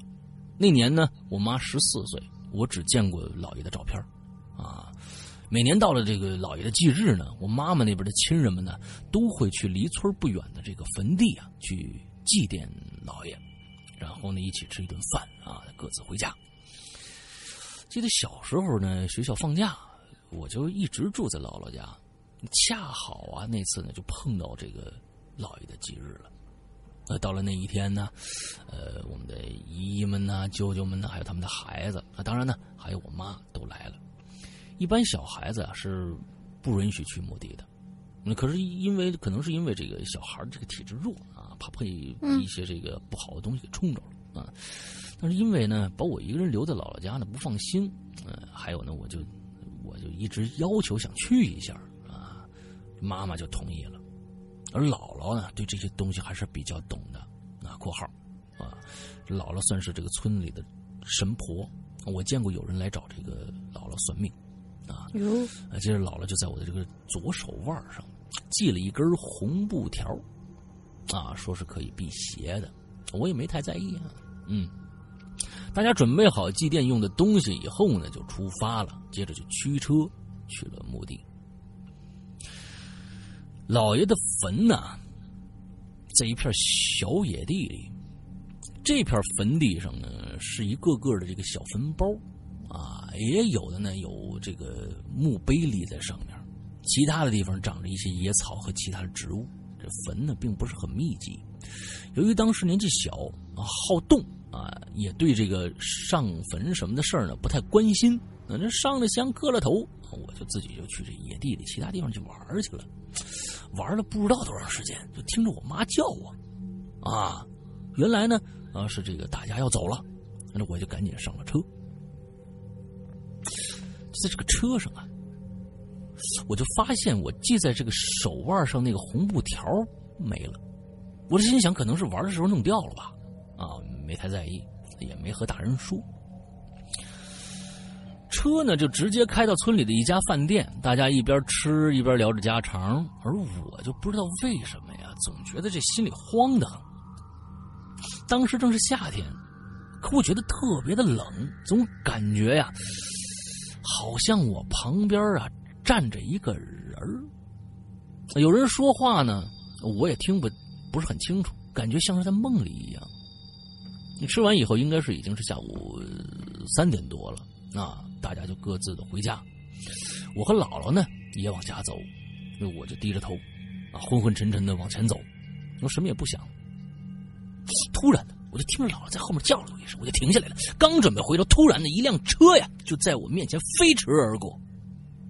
S1: 那年呢，我妈十四岁，我只见过姥爷的照片儿啊。每年到了这个姥爷的忌日呢，我妈妈那边的亲人们呢，都会去离村不远的这个坟地啊，去祭奠姥爷，然后呢一起吃一顿饭啊，各自回家。记得小时候呢，学校放假，我就一直住在姥姥家，恰好啊那次呢就碰到这个姥爷的忌日了。呃，到了那一天呢，呃，我们的姨姨们呢、舅舅们呢，还有他们的孩子啊，当然呢，还有我妈都来了。一般小孩子啊是不允许去墓地的，嗯，可是因为可能是因为这个小孩这个体质弱啊，怕被一些这个不好的东西给冲着了啊。但是因为呢，把我一个人留在姥姥家呢不放心，呃，还有呢，我就我就一直要求想去一下啊，妈妈就同意了。而姥姥呢，对这些东西还是比较懂的啊（括号啊），姥姥算是这个村里的神婆，我见过有人来找这个姥姥算命啊。接着姥姥就在我的这个左手腕上系了一根红布条，啊，说是可以辟邪的，我也没太在意啊。嗯，大家准备好祭奠用的东西以后呢，就出发了，接着就驱车去了墓地。老爷的坟呢，在一片小野地里。这片坟地上呢，是一个个的这个小坟包，啊，也有的呢有这个墓碑立在上面。其他的地方长着一些野草和其他的植物。这坟呢，并不是很密集。由于当时年纪小啊，好动啊，也对这个上坟什么的事儿呢不太关心。那这上了香磕了头，我就自己就去这野地里其他地方去玩去了。玩了不知道多长时间，就听着我妈叫我，啊，原来呢啊是这个大家要走了，那我就赶紧上了车。在这个车上啊，我就发现我系在这个手腕上那个红布条没了。我这心想，可能是玩的时候弄掉了吧，啊，没太在意，也没和大人说。车呢，就直接开到村里的一家饭店，大家一边吃一边聊着家常，而我就不知道为什么呀，总觉得这心里慌得很。当时正是夏天，可我觉得特别的冷，总感觉呀，好像我旁边啊站着一个人有人说话呢，我也听不不是很清楚，感觉像是在梦里一样。你吃完以后，应该是已经是下午三点多了啊。大家就各自的回家，我和姥姥呢也往家走，那我就低着头，啊，昏昏沉沉的往前走，我什么也不想。突然的，我就听着姥姥在后面叫了我一声，我就停下来了。刚准备回头，突然的一辆车呀就在我面前飞驰而过。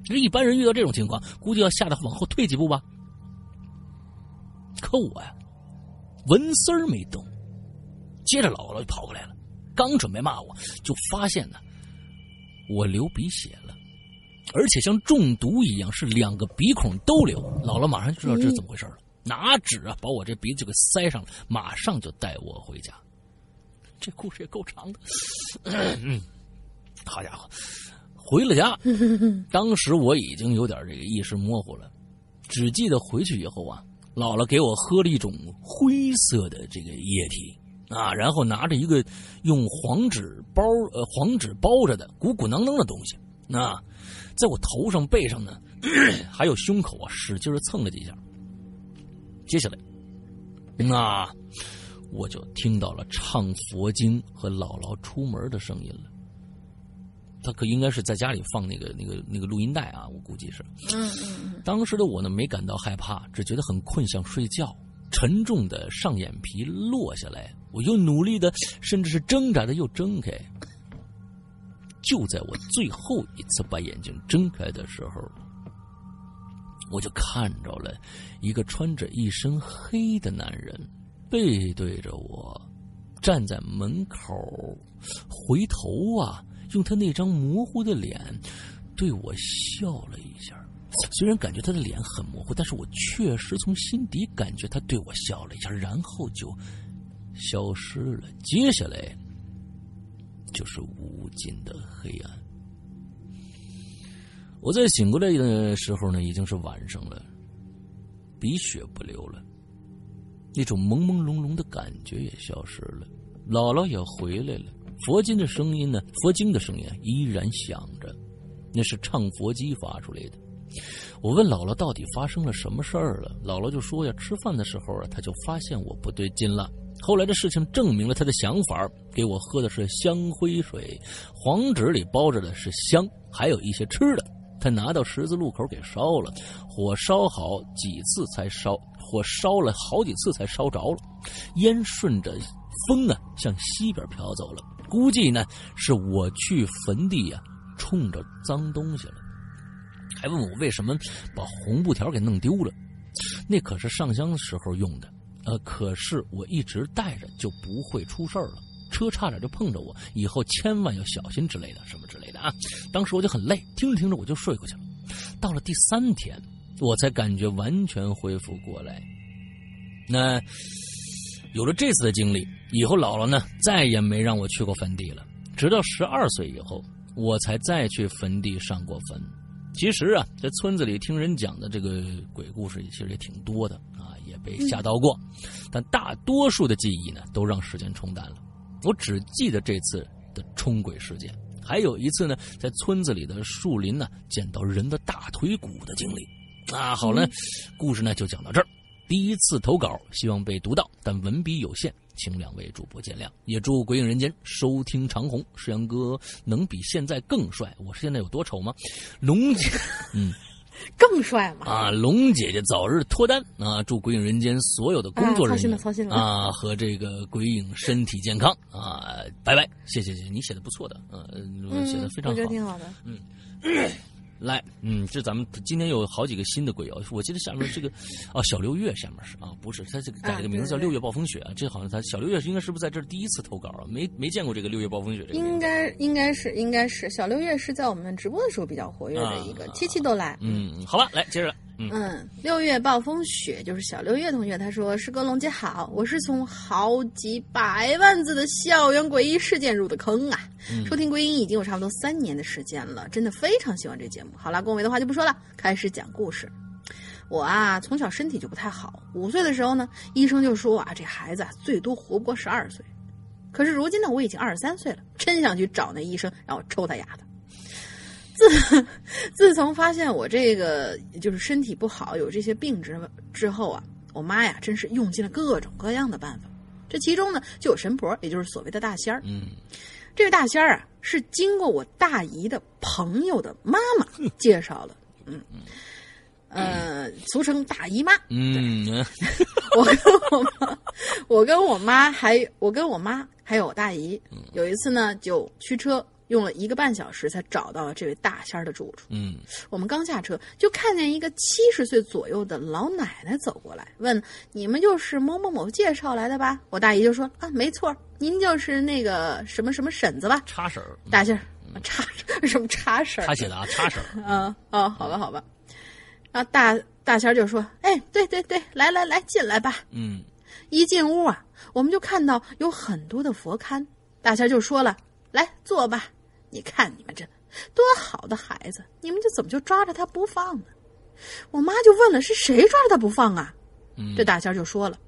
S1: 这一般人遇到这种情况，估计要吓得往后退几步吧。可我呀，纹丝儿没动。接着姥姥就跑过来了，刚准备骂我，就发现呢。我流鼻血了，而且像中毒一样，是两个鼻孔都流。姥姥马上就知道这是怎么回事了，拿纸啊把我这鼻子就给塞上了，马上就带我回家。这故事也够长的。好家伙，回了家，[laughs] 当时我已经有点这个意识模糊了，只记得回去以后啊，姥姥给我喝了一种灰色的这个液体。啊，然后拿着一个用黄纸包呃黄纸包着的鼓鼓囊囊的东西，那在我头上背上呢，[coughs] 还有胸口啊，使劲的蹭了几下。接下来，那我就听到了唱佛经和姥姥出门的声音了。他可应该是在家里放那个那个那个录音带啊，我估计是。
S2: 嗯嗯。
S1: 当时的我呢，没感到害怕，只觉得很困，想睡觉。沉重的上眼皮落下来，我又努力的，甚至是挣扎的又睁开。就在我最后一次把眼睛睁开的时候，我就看着了一个穿着一身黑的男人，背对着我，站在门口，回头啊，用他那张模糊的脸对我笑了一下。虽然感觉他的脸很模糊，但是我确实从心底感觉他对我笑了一下，然后就消失了。接下来就是无尽的黑暗。我在醒过来的时候呢，已经是晚上了，鼻血不流了，那种朦朦胧胧的感觉也消失了。姥姥也回来了，佛经的声音呢，佛经的声音依然响着，那是唱佛机发出来的。我问姥姥到底发生了什么事儿了，姥姥就说呀，吃饭的时候啊，他就发现我不对劲了。后来的事情证明了他的想法，给我喝的是香灰水，黄纸里包着的是香，还有一些吃的。他拿到十字路口给烧了，火烧好几次才烧，火烧了好几次才烧着了，烟顺着风啊向西边飘走了。估计呢是我去坟地呀，冲着脏东西了。还问我为什么把红布条给弄丢了？那可是上香的时候用的，呃，可是我一直带着就不会出事儿了。车差点就碰着我，以后千万要小心之类的，什么之类的啊！当时我就很累，听着听着我就睡过去了。到了第三天，我才感觉完全恢复过来。那有了这次的经历，以后姥姥呢再也没让我去过坟地了。直到十二岁以后，我才再去坟地上过坟。其实啊，在村子里听人讲的这个鬼故事，其实也挺多的啊，也被吓到过，但大多数的记忆呢，都让时间冲淡了。我只记得这次的冲鬼事件，还有一次呢，在村子里的树林呢，捡到人的大腿骨的经历。啊，好了，故事呢就讲到这儿。第一次投稿，希望被读到，但文笔有限，请两位主播见谅。也祝《鬼影人间》收听长虹，世阳哥能比现在更帅。我是现在有多丑吗？龙姐，嗯，
S2: 更帅吗！
S1: 啊，龙姐姐早日脱单啊！祝《鬼影人间》所有的工作人员、
S2: 操心了，操心了
S1: 啊，和这个鬼影身体健康啊！拜拜，谢谢谢谢，你写的不错的，嗯，写的非常好，
S2: 我觉得挺好的，
S1: 嗯。来，嗯，这咱们今天有好几个新的鬼友，我记得下面这个，哦，小六月下面是啊，不是，他这个改了个名字叫六月暴风雪啊，这好像他小六月是应该是不是在这儿第一次投稿啊？没没见过这个六月暴风雪这个。
S2: 应该应该是应该是小六月是在我们直播的时候比较活跃的一个，七七都来。
S1: 嗯，好吧，来接着。
S2: 嗯，六月暴风雪就是小六月同学，他说：“师哥龙姐好，我是从好几百万字的校园诡异事件入的坑啊，收听归音已经有差不多三年的时间了，真的非常喜欢这节目。好了，恭维的话就不说了，开始讲故事。我啊，从小身体就不太好，五岁的时候呢，医生就说啊，这孩子最多活不过十二岁。可是如今呢，我已经二十三岁了，真想去找那医生，让我抽他丫的。”自 [laughs] 自从发现我这个就是身体不好，有这些病之之后啊，我妈呀，真是用尽了各种各样的办法。这其中呢，就有神婆，也就是所谓的大仙儿。
S1: 嗯，
S2: 这位大仙儿啊，是经过我大姨的朋友的妈妈介绍的。嗯，呃，俗称大姨妈。
S1: 嗯，[laughs]
S2: 我跟我妈，我跟我妈还我跟我妈还有我大姨，有一次呢，就驱车。用了一个半小时才找到了这位大仙儿的住处。
S1: 嗯，
S2: 我们刚下车就看见一个七十岁左右的老奶奶走过来，问：“你们就是某某某介绍来的吧？”我大姨就说：“啊，没错，您就是那个什么什么婶子吧？”
S1: 叉婶儿，
S2: 大仙儿，[laughs] 叉什么叉婶儿？
S1: 他写的啊，叉婶
S2: 儿。[laughs] 啊哦，好吧好吧。然后大大仙儿就说：“哎，对对对，来来来，进来吧。”
S1: 嗯，
S2: 一进屋啊，我们就看到有很多的佛龛。大仙儿就说了：“来坐吧。”你看你们这多好的孩子，你们这怎么就抓着他不放呢？我妈就问了：“是谁抓着他不放啊？”这大仙就说了：“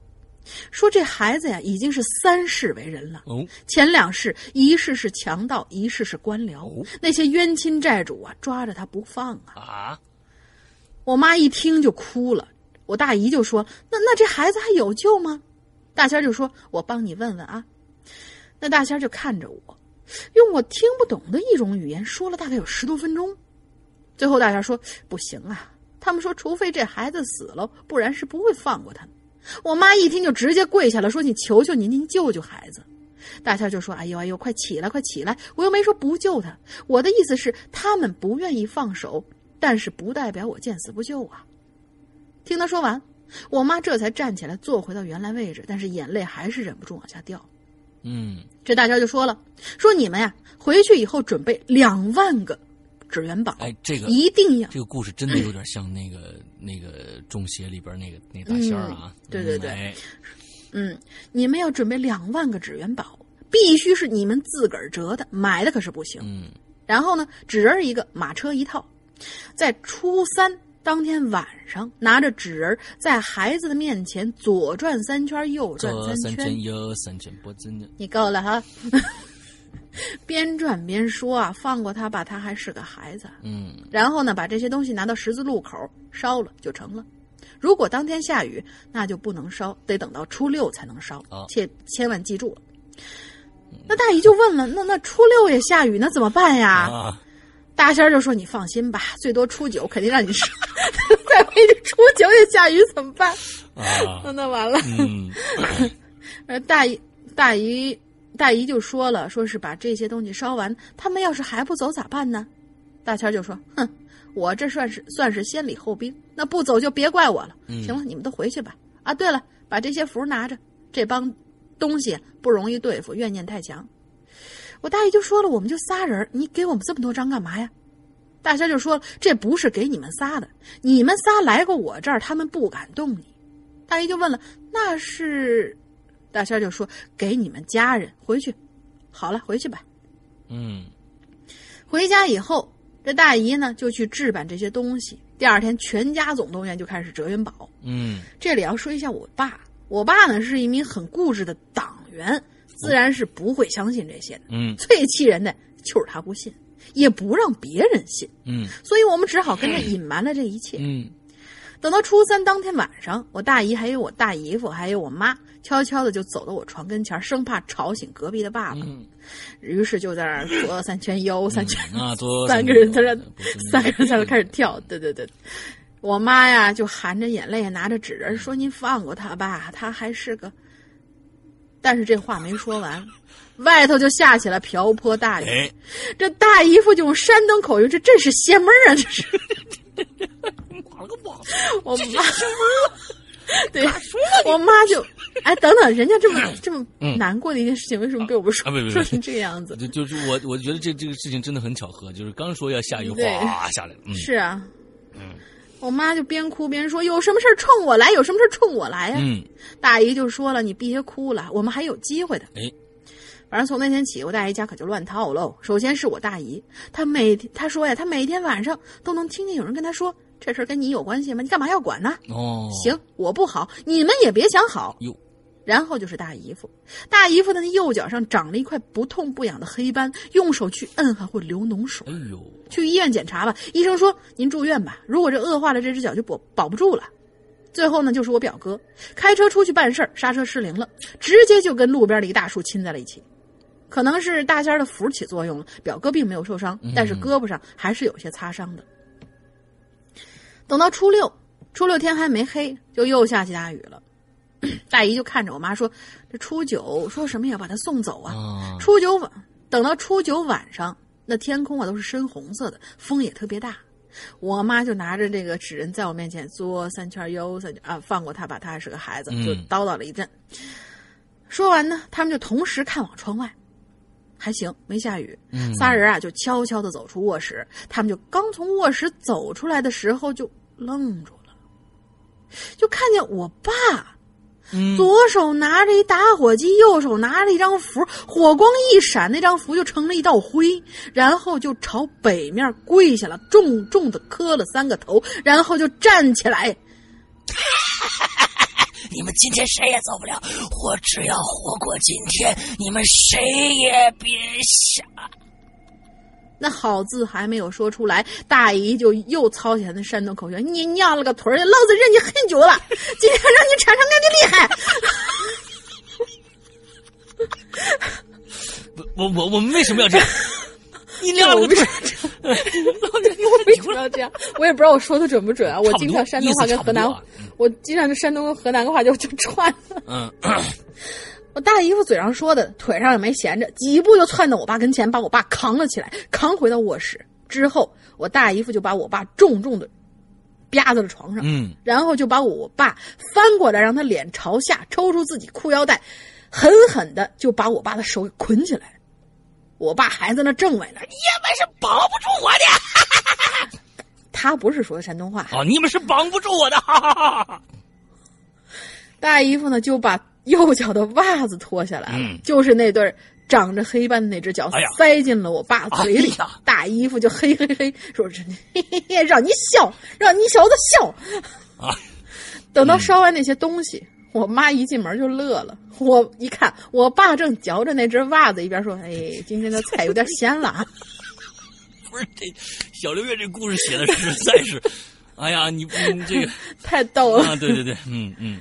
S2: 说这孩子呀，已经是三世为人了。前两世一世是强盗，一世是官僚，那些冤亲债主啊，抓着他不放啊。”
S1: 啊！
S2: 我妈一听就哭了。我大姨就说：“那那这孩子还有救吗？”大仙就说：“我帮你问问啊。”那大仙就看着我。用我听不懂的一种语言说了大概有十多分钟，最后大仙说：“不行啊！”他们说：“除非这孩子死了，不然是不会放过他的。”我妈一听就直接跪下了，说：“你求求您，您救救孩子！”大仙就说：“哎呦哎呦，快起来，快起来！我又没说不救他，我的意思是他们不愿意放手，但是不代表我见死不救啊！”听他说完，我妈这才站起来坐回到原来位置，但是眼泪还是忍不住往下掉。
S1: 嗯，
S2: 这大仙就说了：“说你们呀，回去以后准备两万个纸元宝。
S1: 哎，这个
S2: 一定要。
S1: 这个故事真的有点像那个那个中邪里边那个那大仙儿啊。
S2: 对对对，嗯，你们要准备两万个纸元宝，必须是你们自个儿折的，买的可是不行。
S1: 嗯，
S2: 然后呢，纸人一个，马车一套，在初三。”当天晚上，拿着纸人在孩子的面前左转三圈，右转
S1: 三
S2: 圈，
S1: 右三圈，不真的。
S2: 你够了哈！边转边说啊，放过他吧，他还是个孩子。
S1: 嗯。
S2: 然后呢，把这些东西拿到十字路口烧了就成了。如果当天下雨，那就不能烧，得等到初六才能烧。切，千万记住了。那大姨就问了：那那初六也下雨，那怎么办呀？大仙就说：“你放心吧，最多初九肯定让你上。[laughs] 再回去初九也下雨怎么办？那那完了。呃，大姨大姨大姨就说了，说是把这些东西烧完，他们要是还不走咋办呢？大仙就说：哼，我这算是算是先礼后兵，那不走就别怪我了。行了，你们都回去吧。啊，对了，把这些符拿着，这帮东西不容易对付，怨念太强。”我大姨就说了：“我们就仨人，你给我们这么多张干嘛呀？”大仙就说了：“这不是给你们仨的，你们仨来过我这儿，他们不敢动你。”大姨就问了：“那是大仙就说：“给你们家人回去，好了，回去吧。”
S1: 嗯
S2: 回家以后，这大姨呢就去置办这些东西。第二天，全家总动员就开始折元宝。
S1: 嗯
S2: 这里要说一下我爸，我爸呢是一名很固执的党员，自然是不会相信这些的。
S1: 嗯
S2: 最气人的就是他不信，也不让别人信，
S1: 嗯
S2: 所以我们只好跟他隐瞒了这一切。
S1: 嗯
S2: 等到初三当天晚上，我大姨还有我大姨夫还有我妈，悄悄的就走到我床跟前，生怕吵醒隔壁的爸爸。
S1: 嗯
S2: 于是就在那儿左三圈右三圈，
S1: 啊，多
S2: 三个人在那三个人在那开始跳。对对对，我妈呀就含着眼泪，拿着纸人说：“您放过他吧，他还是个……”但是这话没说完，外头就下起了瓢泼大雨。
S1: 哎，
S2: 这大姨夫就用山东口音，这真是邪门儿啊！这是。我妈，对，我妈就，哎，等等，人家这么 [clears throat] 这么难过的一件事情，为什么被我们说？成这个样子？
S1: 就就是我我觉得这这个事情真的很巧合，就是刚说要下雨，哗下来了，嗯。
S2: 是啊，我妈就边哭边说：“有什么事儿冲我来，有什么事儿冲我来呀、
S1: 嗯
S2: 大姨就说了：“你别哭了，我们还有机会的。”
S1: 哎，
S2: 反正从那天起，我大姨家可就乱套喽。首先是我大姨，她每天她说呀，她每天晚上都能听见有人跟她说：“这事儿跟你有关系吗？你干嘛要管呢？”
S1: 哦，
S2: 行，我不好，你们也别想好。
S1: 哟，
S2: 然后就是大姨夫，大姨夫的那右脚上长了一块不痛不痒的黑斑，用手去摁还会流脓水
S1: 哎。呦，
S2: 去医院检查吧，医生说您住院吧，如果这恶化了，这只脚就保保不住了。最后呢，就是我表哥开车出去办事儿，刹车失灵了，直接就跟路边的一大树亲在了一起。可能是大仙儿的符起作用了，表哥并没有受伤，但是胳膊上还是有些擦伤的。等到初六，初六天还没黑，就又下起大雨了。[clears throat] 大姨就看着我妈说：“这初九说什么也要把他送走啊。
S1: 啊，
S2: 初九晚，等到初九晚上，那天空啊都是深红色的，风也特别大。我妈就拿着这个纸人在我面前作三圈右三圈啊，放过他吧，他还是个孩子，
S1: 嗯
S2: 就叨叨了一阵。说完呢，他们就同时看往窗外，还行，没下雨。
S1: 嗯
S2: 仨人啊就悄悄的走出卧室，他们就刚从卧室走出来的时候就愣住了，就看见我爸。
S1: 嗯
S2: 左手拿着一打火机，右手拿着一张符，火光一闪，那张符就成了一道灰，然后就朝北面跪下了，重重的磕了三个头，然后就站起来。[laughs]
S3: 你们今天谁也走不了，我只要活过今天，你们谁也别想。
S2: 那好字还没有说出来，大姨就又操起来那山东口音：“你娘了个腿儿，老子忍你很久了，今天让你尝尝俺的厉害。[laughs] ”
S1: 不我我我们为什么要这样？[laughs] 你俩
S2: 我为什么 [laughs] 我为什么要这样？我也不知道我说的准不准啊！我经常山东话跟河南我经常就山东跟河南的话就就串了。
S1: 嗯，
S2: 我大姨夫嘴上说的，腿上也没闲着，几步就窜到我爸跟前，把我爸扛了起来，扛回到卧室。之后，我大姨夫就把我爸重重的啪在了床上，
S1: 嗯，
S2: 然后就把我爸翻过来，让他脸朝下，抽出自己裤腰带，狠狠的就把我爸的手给捆起来。我爸还在那正委呢，
S3: 你们是保不住我的。[laughs]
S2: 他不是说的山东话。
S1: 啊，你们是绑不住我的，哈哈哈哈！
S2: 大姨夫呢就把右脚的袜子脱下来了，
S1: 嗯
S2: 就是那对长着黑斑的那只脚
S1: 哎
S2: 塞进了我爸嘴里。
S1: 哎
S2: 大衣服就嘿嘿嘿说：“真的，嘿嘿嘿，让你笑，[laughs] 让你小子笑。”
S1: 啊，[laughs]
S2: 等到烧完那些东西，我妈一进门就乐了。我一看，我爸正嚼着那只袜子，一边说：“哎，今天的菜有点咸了啊。[laughs]
S1: 不是这小六月这故事写的实在是，哎呀，你你这个”
S2: 太逗了。
S1: 啊，对对对，嗯嗯，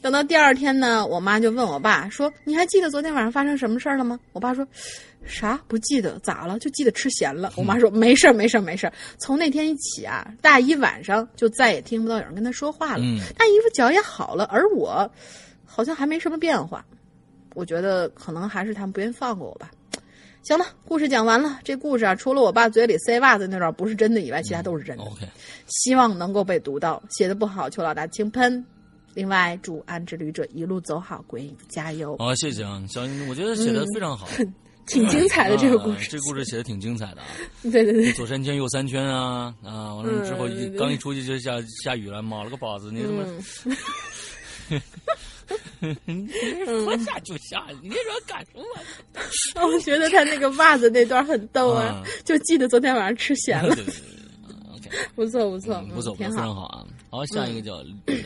S2: 等到第二天呢，我妈就问我爸说：“你还记得昨天晚上发生什么事儿了吗？”我爸说：“啥不记得？咋了？就记得吃咸了。”我妈说：“没事儿，没事儿，没事儿。从那天一起啊，大姨晚上就再也听不到有人跟她说话了。
S1: 嗯
S2: 大姨夫脚也好了，而我好像还没什么变化。我觉得可能还是他们不愿放过我吧。行了，故事讲完了。这故事啊，除了我爸嘴里塞袜子那段不是真的以外，其他都是真的。
S1: ，OK，
S2: 希望能够被读到。写的不好，求老大轻喷。另外，祝安之旅者一路走好，鬼影加油！
S1: 好，谢谢啊，小英，我觉得写的非常好，[laughs]
S2: 挺精彩的这个故
S1: 啊
S2: 事，
S1: 这故事写的挺精彩的啊，
S2: 对 [laughs] 对对，
S1: 左三圈右三圈啊啊，完了之后刚一出去就下下雨了，冒了个包子，你怎么
S2: 嗯，
S1: 说下就下，你说干什么？[laughs]
S2: 我觉得他那个袜子那段很逗啊，就记得昨天晚上吃咸了。
S1: 对对对，OK，[laughs]
S2: 不错不错，
S1: 不错，
S2: 挺
S1: 非常好啊。好，下一个叫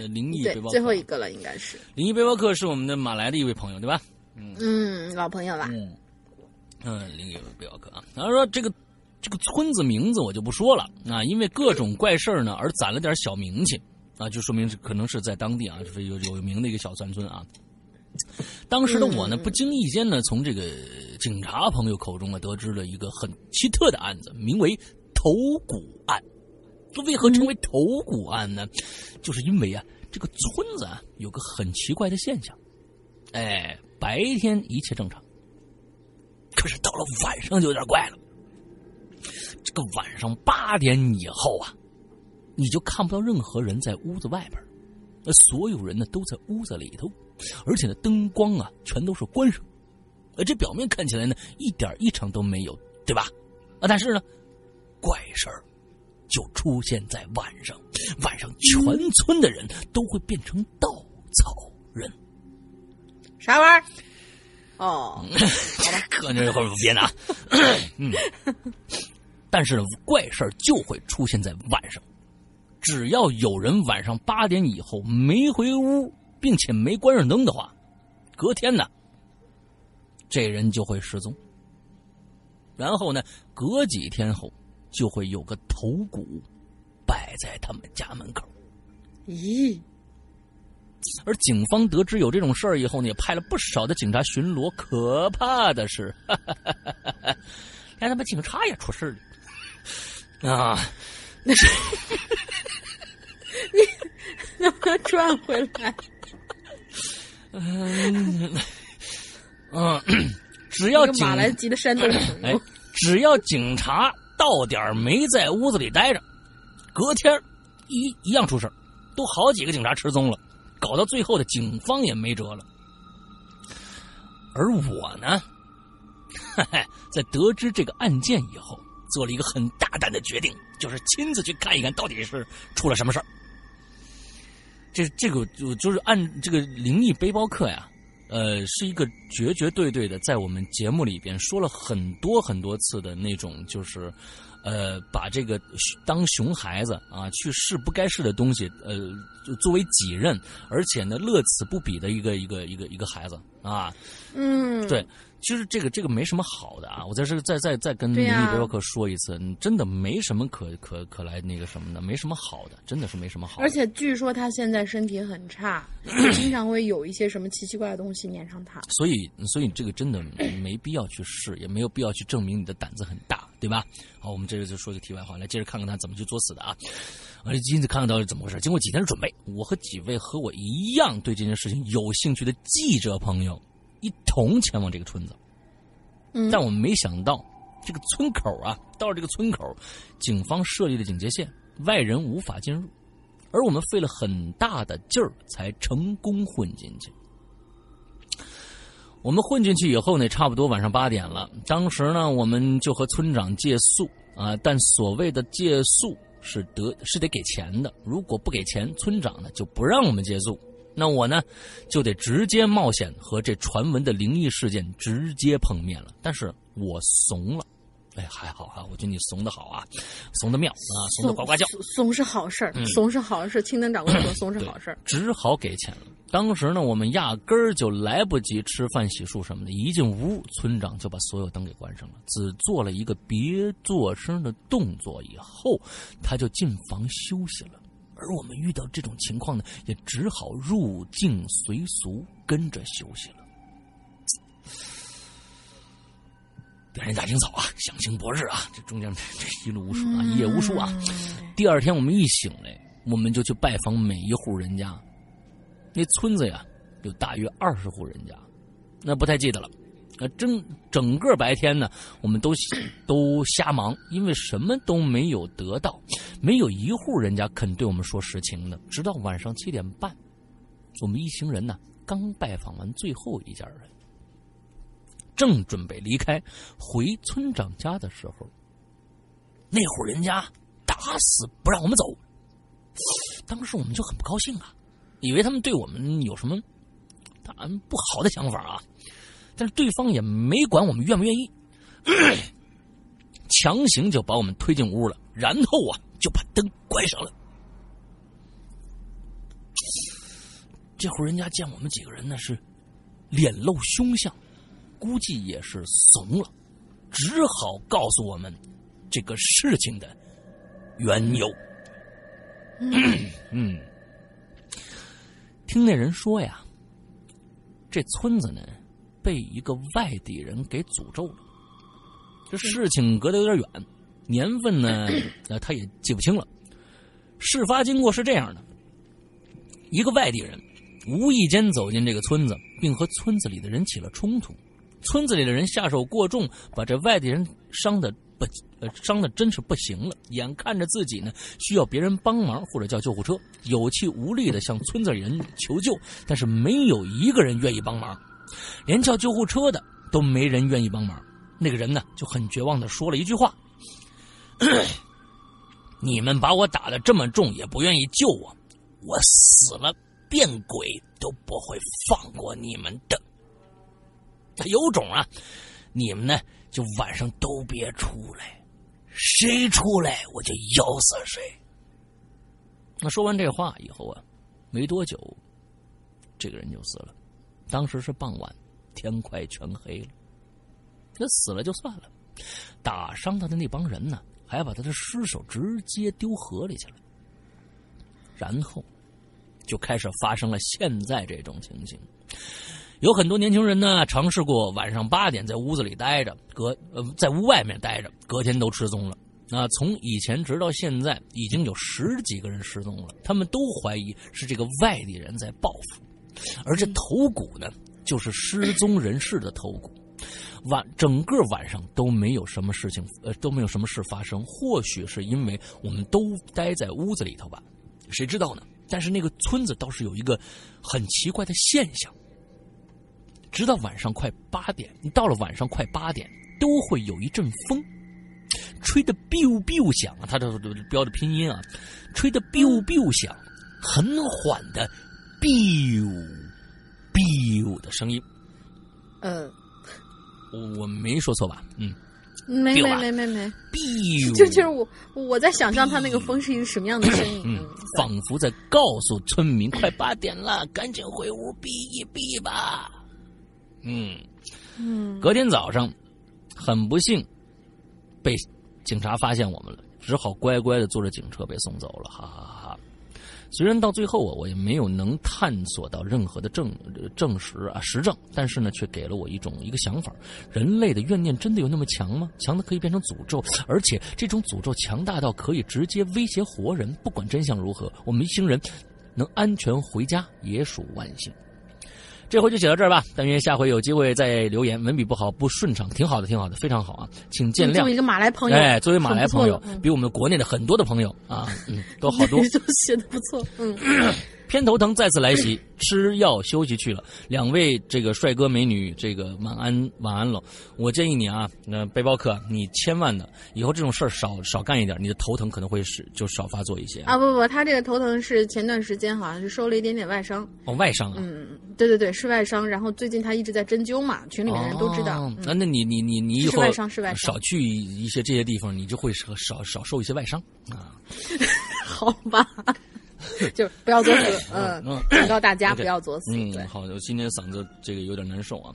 S1: 灵异背包，
S2: 最后一个了，应该是
S1: 灵异背包客是我们的马来的一位朋友，对吧？
S2: 嗯嗯，老朋友了。
S1: 嗯嗯，灵异背包客啊，他说这个这个村子名字我就不说了啊，因为各种怪事呢而攒了点小名气啊，就说明可能是在当地啊，就是有有名的一个小山村啊。当时的我呢，不经意间呢，从这个警察朋友口中啊，得知了一个很奇特的案子，名为头骨案。为何称为头骨案呢？就是因为啊，这个村子啊有个很奇怪的现象，哎，白天一切正常，可是到了晚上就有点怪了。这个晚上八点以后啊，你就看不到任何人在屋子外边，那所有人呢都在屋子里头，而且呢灯光啊全都是关上，呃，这表面看起来呢一点异常都没有，对吧？啊，但是呢，怪事儿。就出现在晚上，晚上全村的人都会变成稻草人。
S2: 啥玩意儿？哦，[laughs]
S1: 好吧，可能会别拿。[laughs] 嗯，但是怪事儿就会出现在晚上，只要有人晚上八点以后没回屋，并且没关上灯的话，隔天呢，这人就会失踪。然后呢，隔几天后。就会有个头骨摆在他们家门口。
S2: 咦？
S1: 而警方得知有这种事儿以后呢，也派了不少的警察巡逻。可怕的是，[laughs] 连他妈警察也出事了啊！
S2: 那是 [laughs] 你能不能转回来。
S1: 嗯 [laughs] 嗯，只要
S2: 马来吉的山东朋友，
S1: 只要警察。到点没在屋子里待着，隔天一一样出事都好几个警察失踪了，搞到最后的警方也没辙了。而我呢，[laughs] 在得知这个案件以后，做了一个很大胆的决定，就是亲自去看一看到底是出了什么事儿。这这个就就是按这个灵异背包客呀。呃，是一个绝绝对对的，在我们节目里边说了很多很多次的那种，就是，呃，把这个当熊孩子啊，去试不该试的东西，呃，作为己任，而且呢，乐此不彼的一个一个一个一个孩子啊，
S2: 嗯，
S1: 对。其实这个这个没什么好的啊，我在这再再再跟林毅背包客说一次，真的没什么可可可来那个什么的，没什么好的，真的是没什么好。
S2: 而且据说他现在身体很差，[clears throat] 经常会有一些什么奇奇怪的东西粘上他。
S1: 所以所以这个真的没必要去试，也没有必要去证明你的胆子很大，对吧？好，我们这就说个题外话，来接着看看他怎么去作死的啊。而且今天看看到底怎么回事。经过几天的准备，我和几位和我一样对这件事情有兴趣的记者朋友。一同前往这个村子，但我们没想到，这个村口啊，到了这个村口，警方设立了警戒线，外人无法进入，而我们费了很大的劲儿才成功混进去。我们混进去以后呢，差不多晚上八点了。当时呢，我们就和村长借宿啊，但所谓的借宿是得是得给钱的，如果不给钱，村长呢就不让我们借宿。那我呢，就得直接冒险和这传闻的灵异事件直接碰面了。但是我怂了，哎，还好啊，我觉得你怂的好啊，怂的妙啊，怂的呱呱叫。
S2: 怂是好事儿，怂是好事。青灯长官说怂是好事儿，
S1: 只好给钱了。当时呢，我们压根儿就来不及吃饭、洗漱什么的，一进屋，村长就把所有灯给关上了，只做了一个别做声的动作，以后他就进房休息了。而我们遇到这种情况呢，也只好入境随俗，跟着休息了。第二天大清早啊，享清博日啊，这中间这一路无数啊，一夜无数啊。第二天我们一醒来，我们就去拜访每一户人家。那村子呀，有大约二十户人家，那不太记得了。呃，整整个白天呢，我们都都瞎忙，因为什么都没有得到，没有一户人家肯对我们说实情的。直到晚上七点半，我们一行人呢刚拜访完最后一家人，正准备离开回村长家的时候，那户人家打死不让我们走。当时我们就很不高兴啊，以为他们对我们有什么当然不好的想法啊，但是对方也没管我们愿不愿意，[clears throat] 强行就把我们推进屋了，然后啊就把灯关上了。这会儿人家见我们几个人呢是脸露凶相，估计也是怂了，只好告诉我们这个事情的缘由。嗯，[clears throat] 听那人说呀，这村子呢被一个外地人给诅咒了。这事情隔得有点远，年份呢，呃，他也记不清了。事发经过是这样的：一个外地人无意间走进这个村子，并和村子里的人起了冲突。村子里的人下手过重，把这外地人伤的不呃伤的真是不行了。眼看着自己呢需要别人帮忙或者叫救护车，有气无力的向村子里人求救，但是没有一个人愿意帮忙，连叫救护车的都没人愿意帮忙。那个人呢就很绝望的说了一句话：“你们把我打的这么重，也不愿意救我，我死了变鬼都不会放过你们的。他有种啊！你们呢就晚上都别出来，谁出来我就咬死谁。”那说完这话以后啊，没多久，这个人就死了。当时是傍晚，天快全黑了。他死了就算了，打伤他的那帮人呢，还把他的尸首直接丢河里去了。然后，就开始发生了现在这种情形。有很多年轻人呢，尝试过晚上八点在屋子里待着，隔呃在屋外面待着，隔天都失踪了。啊，从以前直到现在，已经有十几个人失踪了。他们都怀疑是这个外地人在报复，而这头骨呢，就是失踪人士的头骨。晚整个晚上都没有什么事情，呃，都没有什么事发生。或许是因为我们都待在屋子里头吧，谁知道呢？但是那个村子倒是有一个很奇怪的现象，直到晚上快八点，你到了晚上快八点，都会有一阵风，吹的 biu biu 响啊，它这标的拼音啊，吹的 biu biu 响，很缓的 biu biu 的声音，
S2: 呃，
S1: 我我没说错吧？嗯，
S2: 没没没没没
S1: ，biu
S2: 就就是我我在想象它那个风是一个什么样的声音。
S1: 嗯
S2: 嗯，，
S1: 仿佛在告诉村民：“快八点了，[coughs] 赶紧回屋避一避吧。”嗯，
S2: 嗯，
S1: 隔天早上，很不幸被警察发现我们了，只好乖乖的坐着警车被送走了，哈哈。虽然到最后啊，我也没有能探索到任何的证证实啊实证，但是呢，却给了我一种一个想法：人类的怨念真的有那么强吗？强的可以变成诅咒，而且这种诅咒强大到可以直接威胁活人。不管真相如何，我们一行人能安全回家也属万幸。这回就写到这儿吧，但愿下回有机会再留言。文笔不好不顺畅，挺好的，挺好的，非常好啊，请见谅
S2: 作为。一个马来朋友，
S1: 哎，作为马来朋友比我们国内的很多的朋友啊，嗯，都好多。[laughs]
S2: 都写的不错。嗯，[laughs]
S1: 偏头疼再次来袭，吃药休息去了。两位这个帅哥美女，这个晚安晚安了。我建议你啊，那背包客，你千万的以后这种事儿少少干一点，你的头疼可能会是就少发作一些
S2: 啊不不，他这个头疼是前段时间好像是受了一点点外伤。
S1: 哦，外伤啊。
S2: 嗯，对对对，是外伤。然后最近他一直在针灸嘛，群里面人都知道。
S1: 哦
S2: 嗯
S1: 那那你你你你以后
S2: 是外伤是外伤
S1: 少去一些这些地方，你就会少少少受一些外伤啊。[laughs]
S2: 好吧，[laughs] 就不要作死。[laughs] 嗯
S1: 嗯，
S2: 警告大家不要作死。
S1: 嗯，，好，我今天嗓子这个有点难受啊，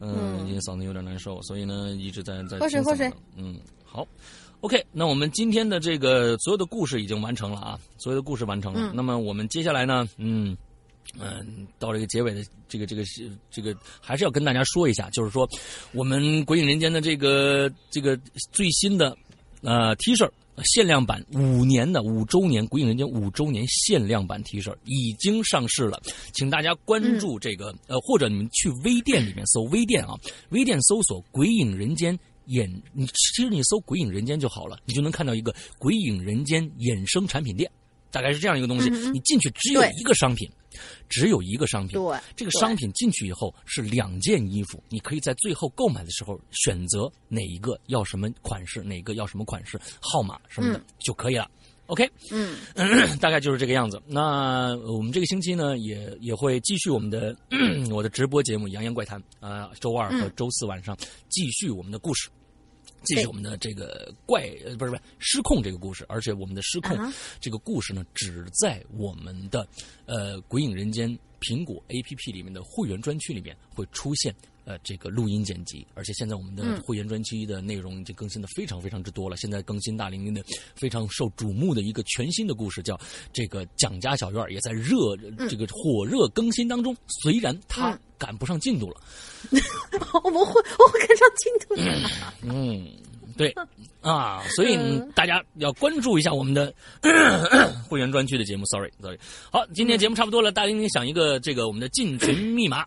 S1: 嗯，
S2: 嗯
S1: 今天嗓子有点难受，所以呢一直在在
S2: 喝水喝水。
S1: 嗯，好，OK，那我们今天的这个所有的故事已经完成了啊，所有的故事完成了。
S2: 嗯
S1: 那么我们接下来呢，嗯。嗯，到这个结尾的这个这个这个，还是要跟大家说一下，就是说，我们《鬼影人间》的这个这个最新的呃 T 恤限量版五年的五周年《鬼影人间》五周年限量版 T 恤已经上市了，请大家关注这个、呃，或者你们去微店里面搜微店啊，微店搜索“鬼影人间”。演，你其实你搜“鬼影人间”就好了，你就能看到一个“鬼影人间”衍生产品店，大概是这样一个东西。
S2: 嗯
S1: 你进去只有一个商品，只有一个商品。
S2: 对
S1: 这个商品进去以后是两件衣服，你可以在最后购买的时候选择哪一个要什么款式，哪个要什么款式、号码什么的、
S2: 嗯
S1: 就可以了。OK，
S2: 嗯，[clears throat]
S1: 大概就是这个样子。那我们这个星期呢，也也会继续我们的 [clears throat] 我的直播节目《洋洋怪谈》啊、周二和周四晚上继续我们的故事。继续我们的这个怪呃不是不是失控这个故事，而且我们的失控、这个故事呢，只在我们的呃《鬼影人间》苹果 APP 里面的会员专区里面会出现呃这个录音剪辑，而且现在我们的
S2: 嗯
S1: 会员专区的内容已经更新的非常非常之多了。现在更新大玲玲的非常受瞩目的一个全新的故事，叫这个蒋家小院，也在热这个火热更新当中。虽然它
S2: 嗯
S1: 赶不上进度了，[laughs]
S2: 我会我会跟上进度的。
S1: 嗯，对 [laughs] 啊，所以
S2: 嗯
S1: 大家要关注一下我们的 [coughs] 会员专区的节目。Sorry，Sorry。好，今天节目差不多了，大玲玲想一个这个我们的进群密码。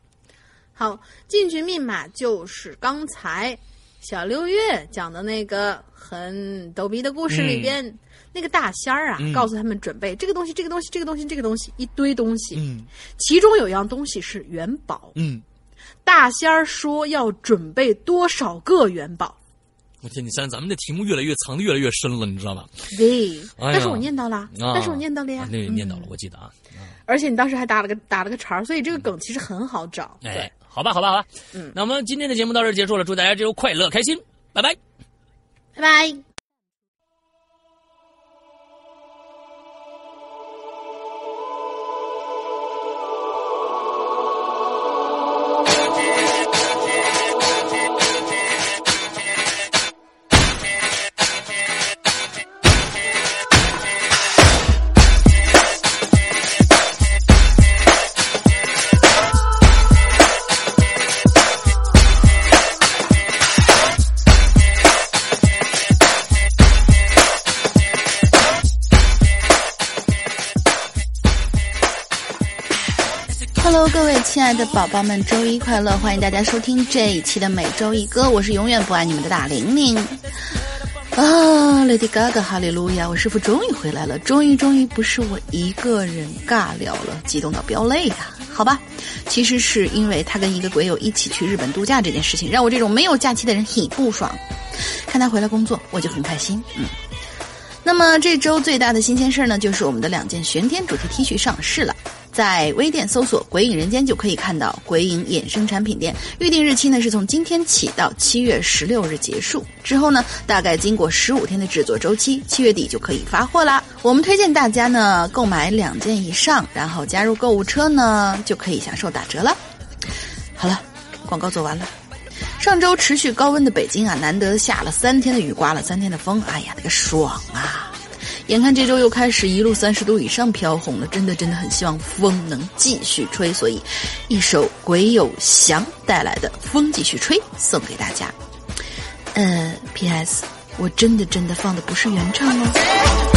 S2: 好，进群密码就是刚才小六月讲的那个很逗逼的故事里边、那个大仙儿啊，
S1: 嗯。
S2: 告诉他们准备这个东西、这个东西、这个东西、这个东西一堆东西，
S1: 嗯。
S2: 其中有样东西是元宝。
S1: 嗯，
S2: 大仙儿说要准备多少个元宝？
S1: 我天，你现在咱们的题目越来越藏的越来越深了，你知道吧？
S2: 对，但是我念到了，
S1: 啊，
S2: 但是我念到了呀。
S1: 啊，那个念到了
S2: 嗯，
S1: 我记得啊。
S2: 而且你当时还打了个打了个茬儿，所以这个梗其实很好找。
S1: 哎。
S2: 对，，
S1: 好吧，好吧，好吧。
S2: 嗯
S1: 那我们今天的节目到这儿结束了，祝大家这周快乐开心，拜拜。
S2: 拜拜。宝宝们，周一快乐！欢迎大家收听这一期的每周一歌，我是永远不爱你们的大玲玲。啊，Lady Gaga，哈利路亚！我师傅终于回来了，终于终于不是我一个人尬聊了，激动到飙泪呀、好吧，其实是因为他跟一个鬼友一起去日本度假这件事情，让我这种没有假期的人很不爽。看他回来工作，我就很开心。嗯。那么这周最大的新鲜事儿呢，就是我们的两件玄天主题 T 恤上市了。在微店搜索“鬼影人间”就可以看到鬼影衍生产品店，预定日期呢是从今天起到七月十六日结束。之后呢，大概经过十五天的制作周期，七月底就可以发货啦。我们推荐大家呢购买两件以上，然后加入购物车呢就可以享受打折了。好了，广告做完了。上周持续高温的北京啊，难得下了三天的雨，刮了三天的风，哎呀，那个爽啊！眼看这周又开始一路三十度以上飘红了，真的真的很希望风能继续吹，所以一首鬼有祥带来的《风继续吹》送给大家。呃，P.S. 我真的真的放的不是原唱哦。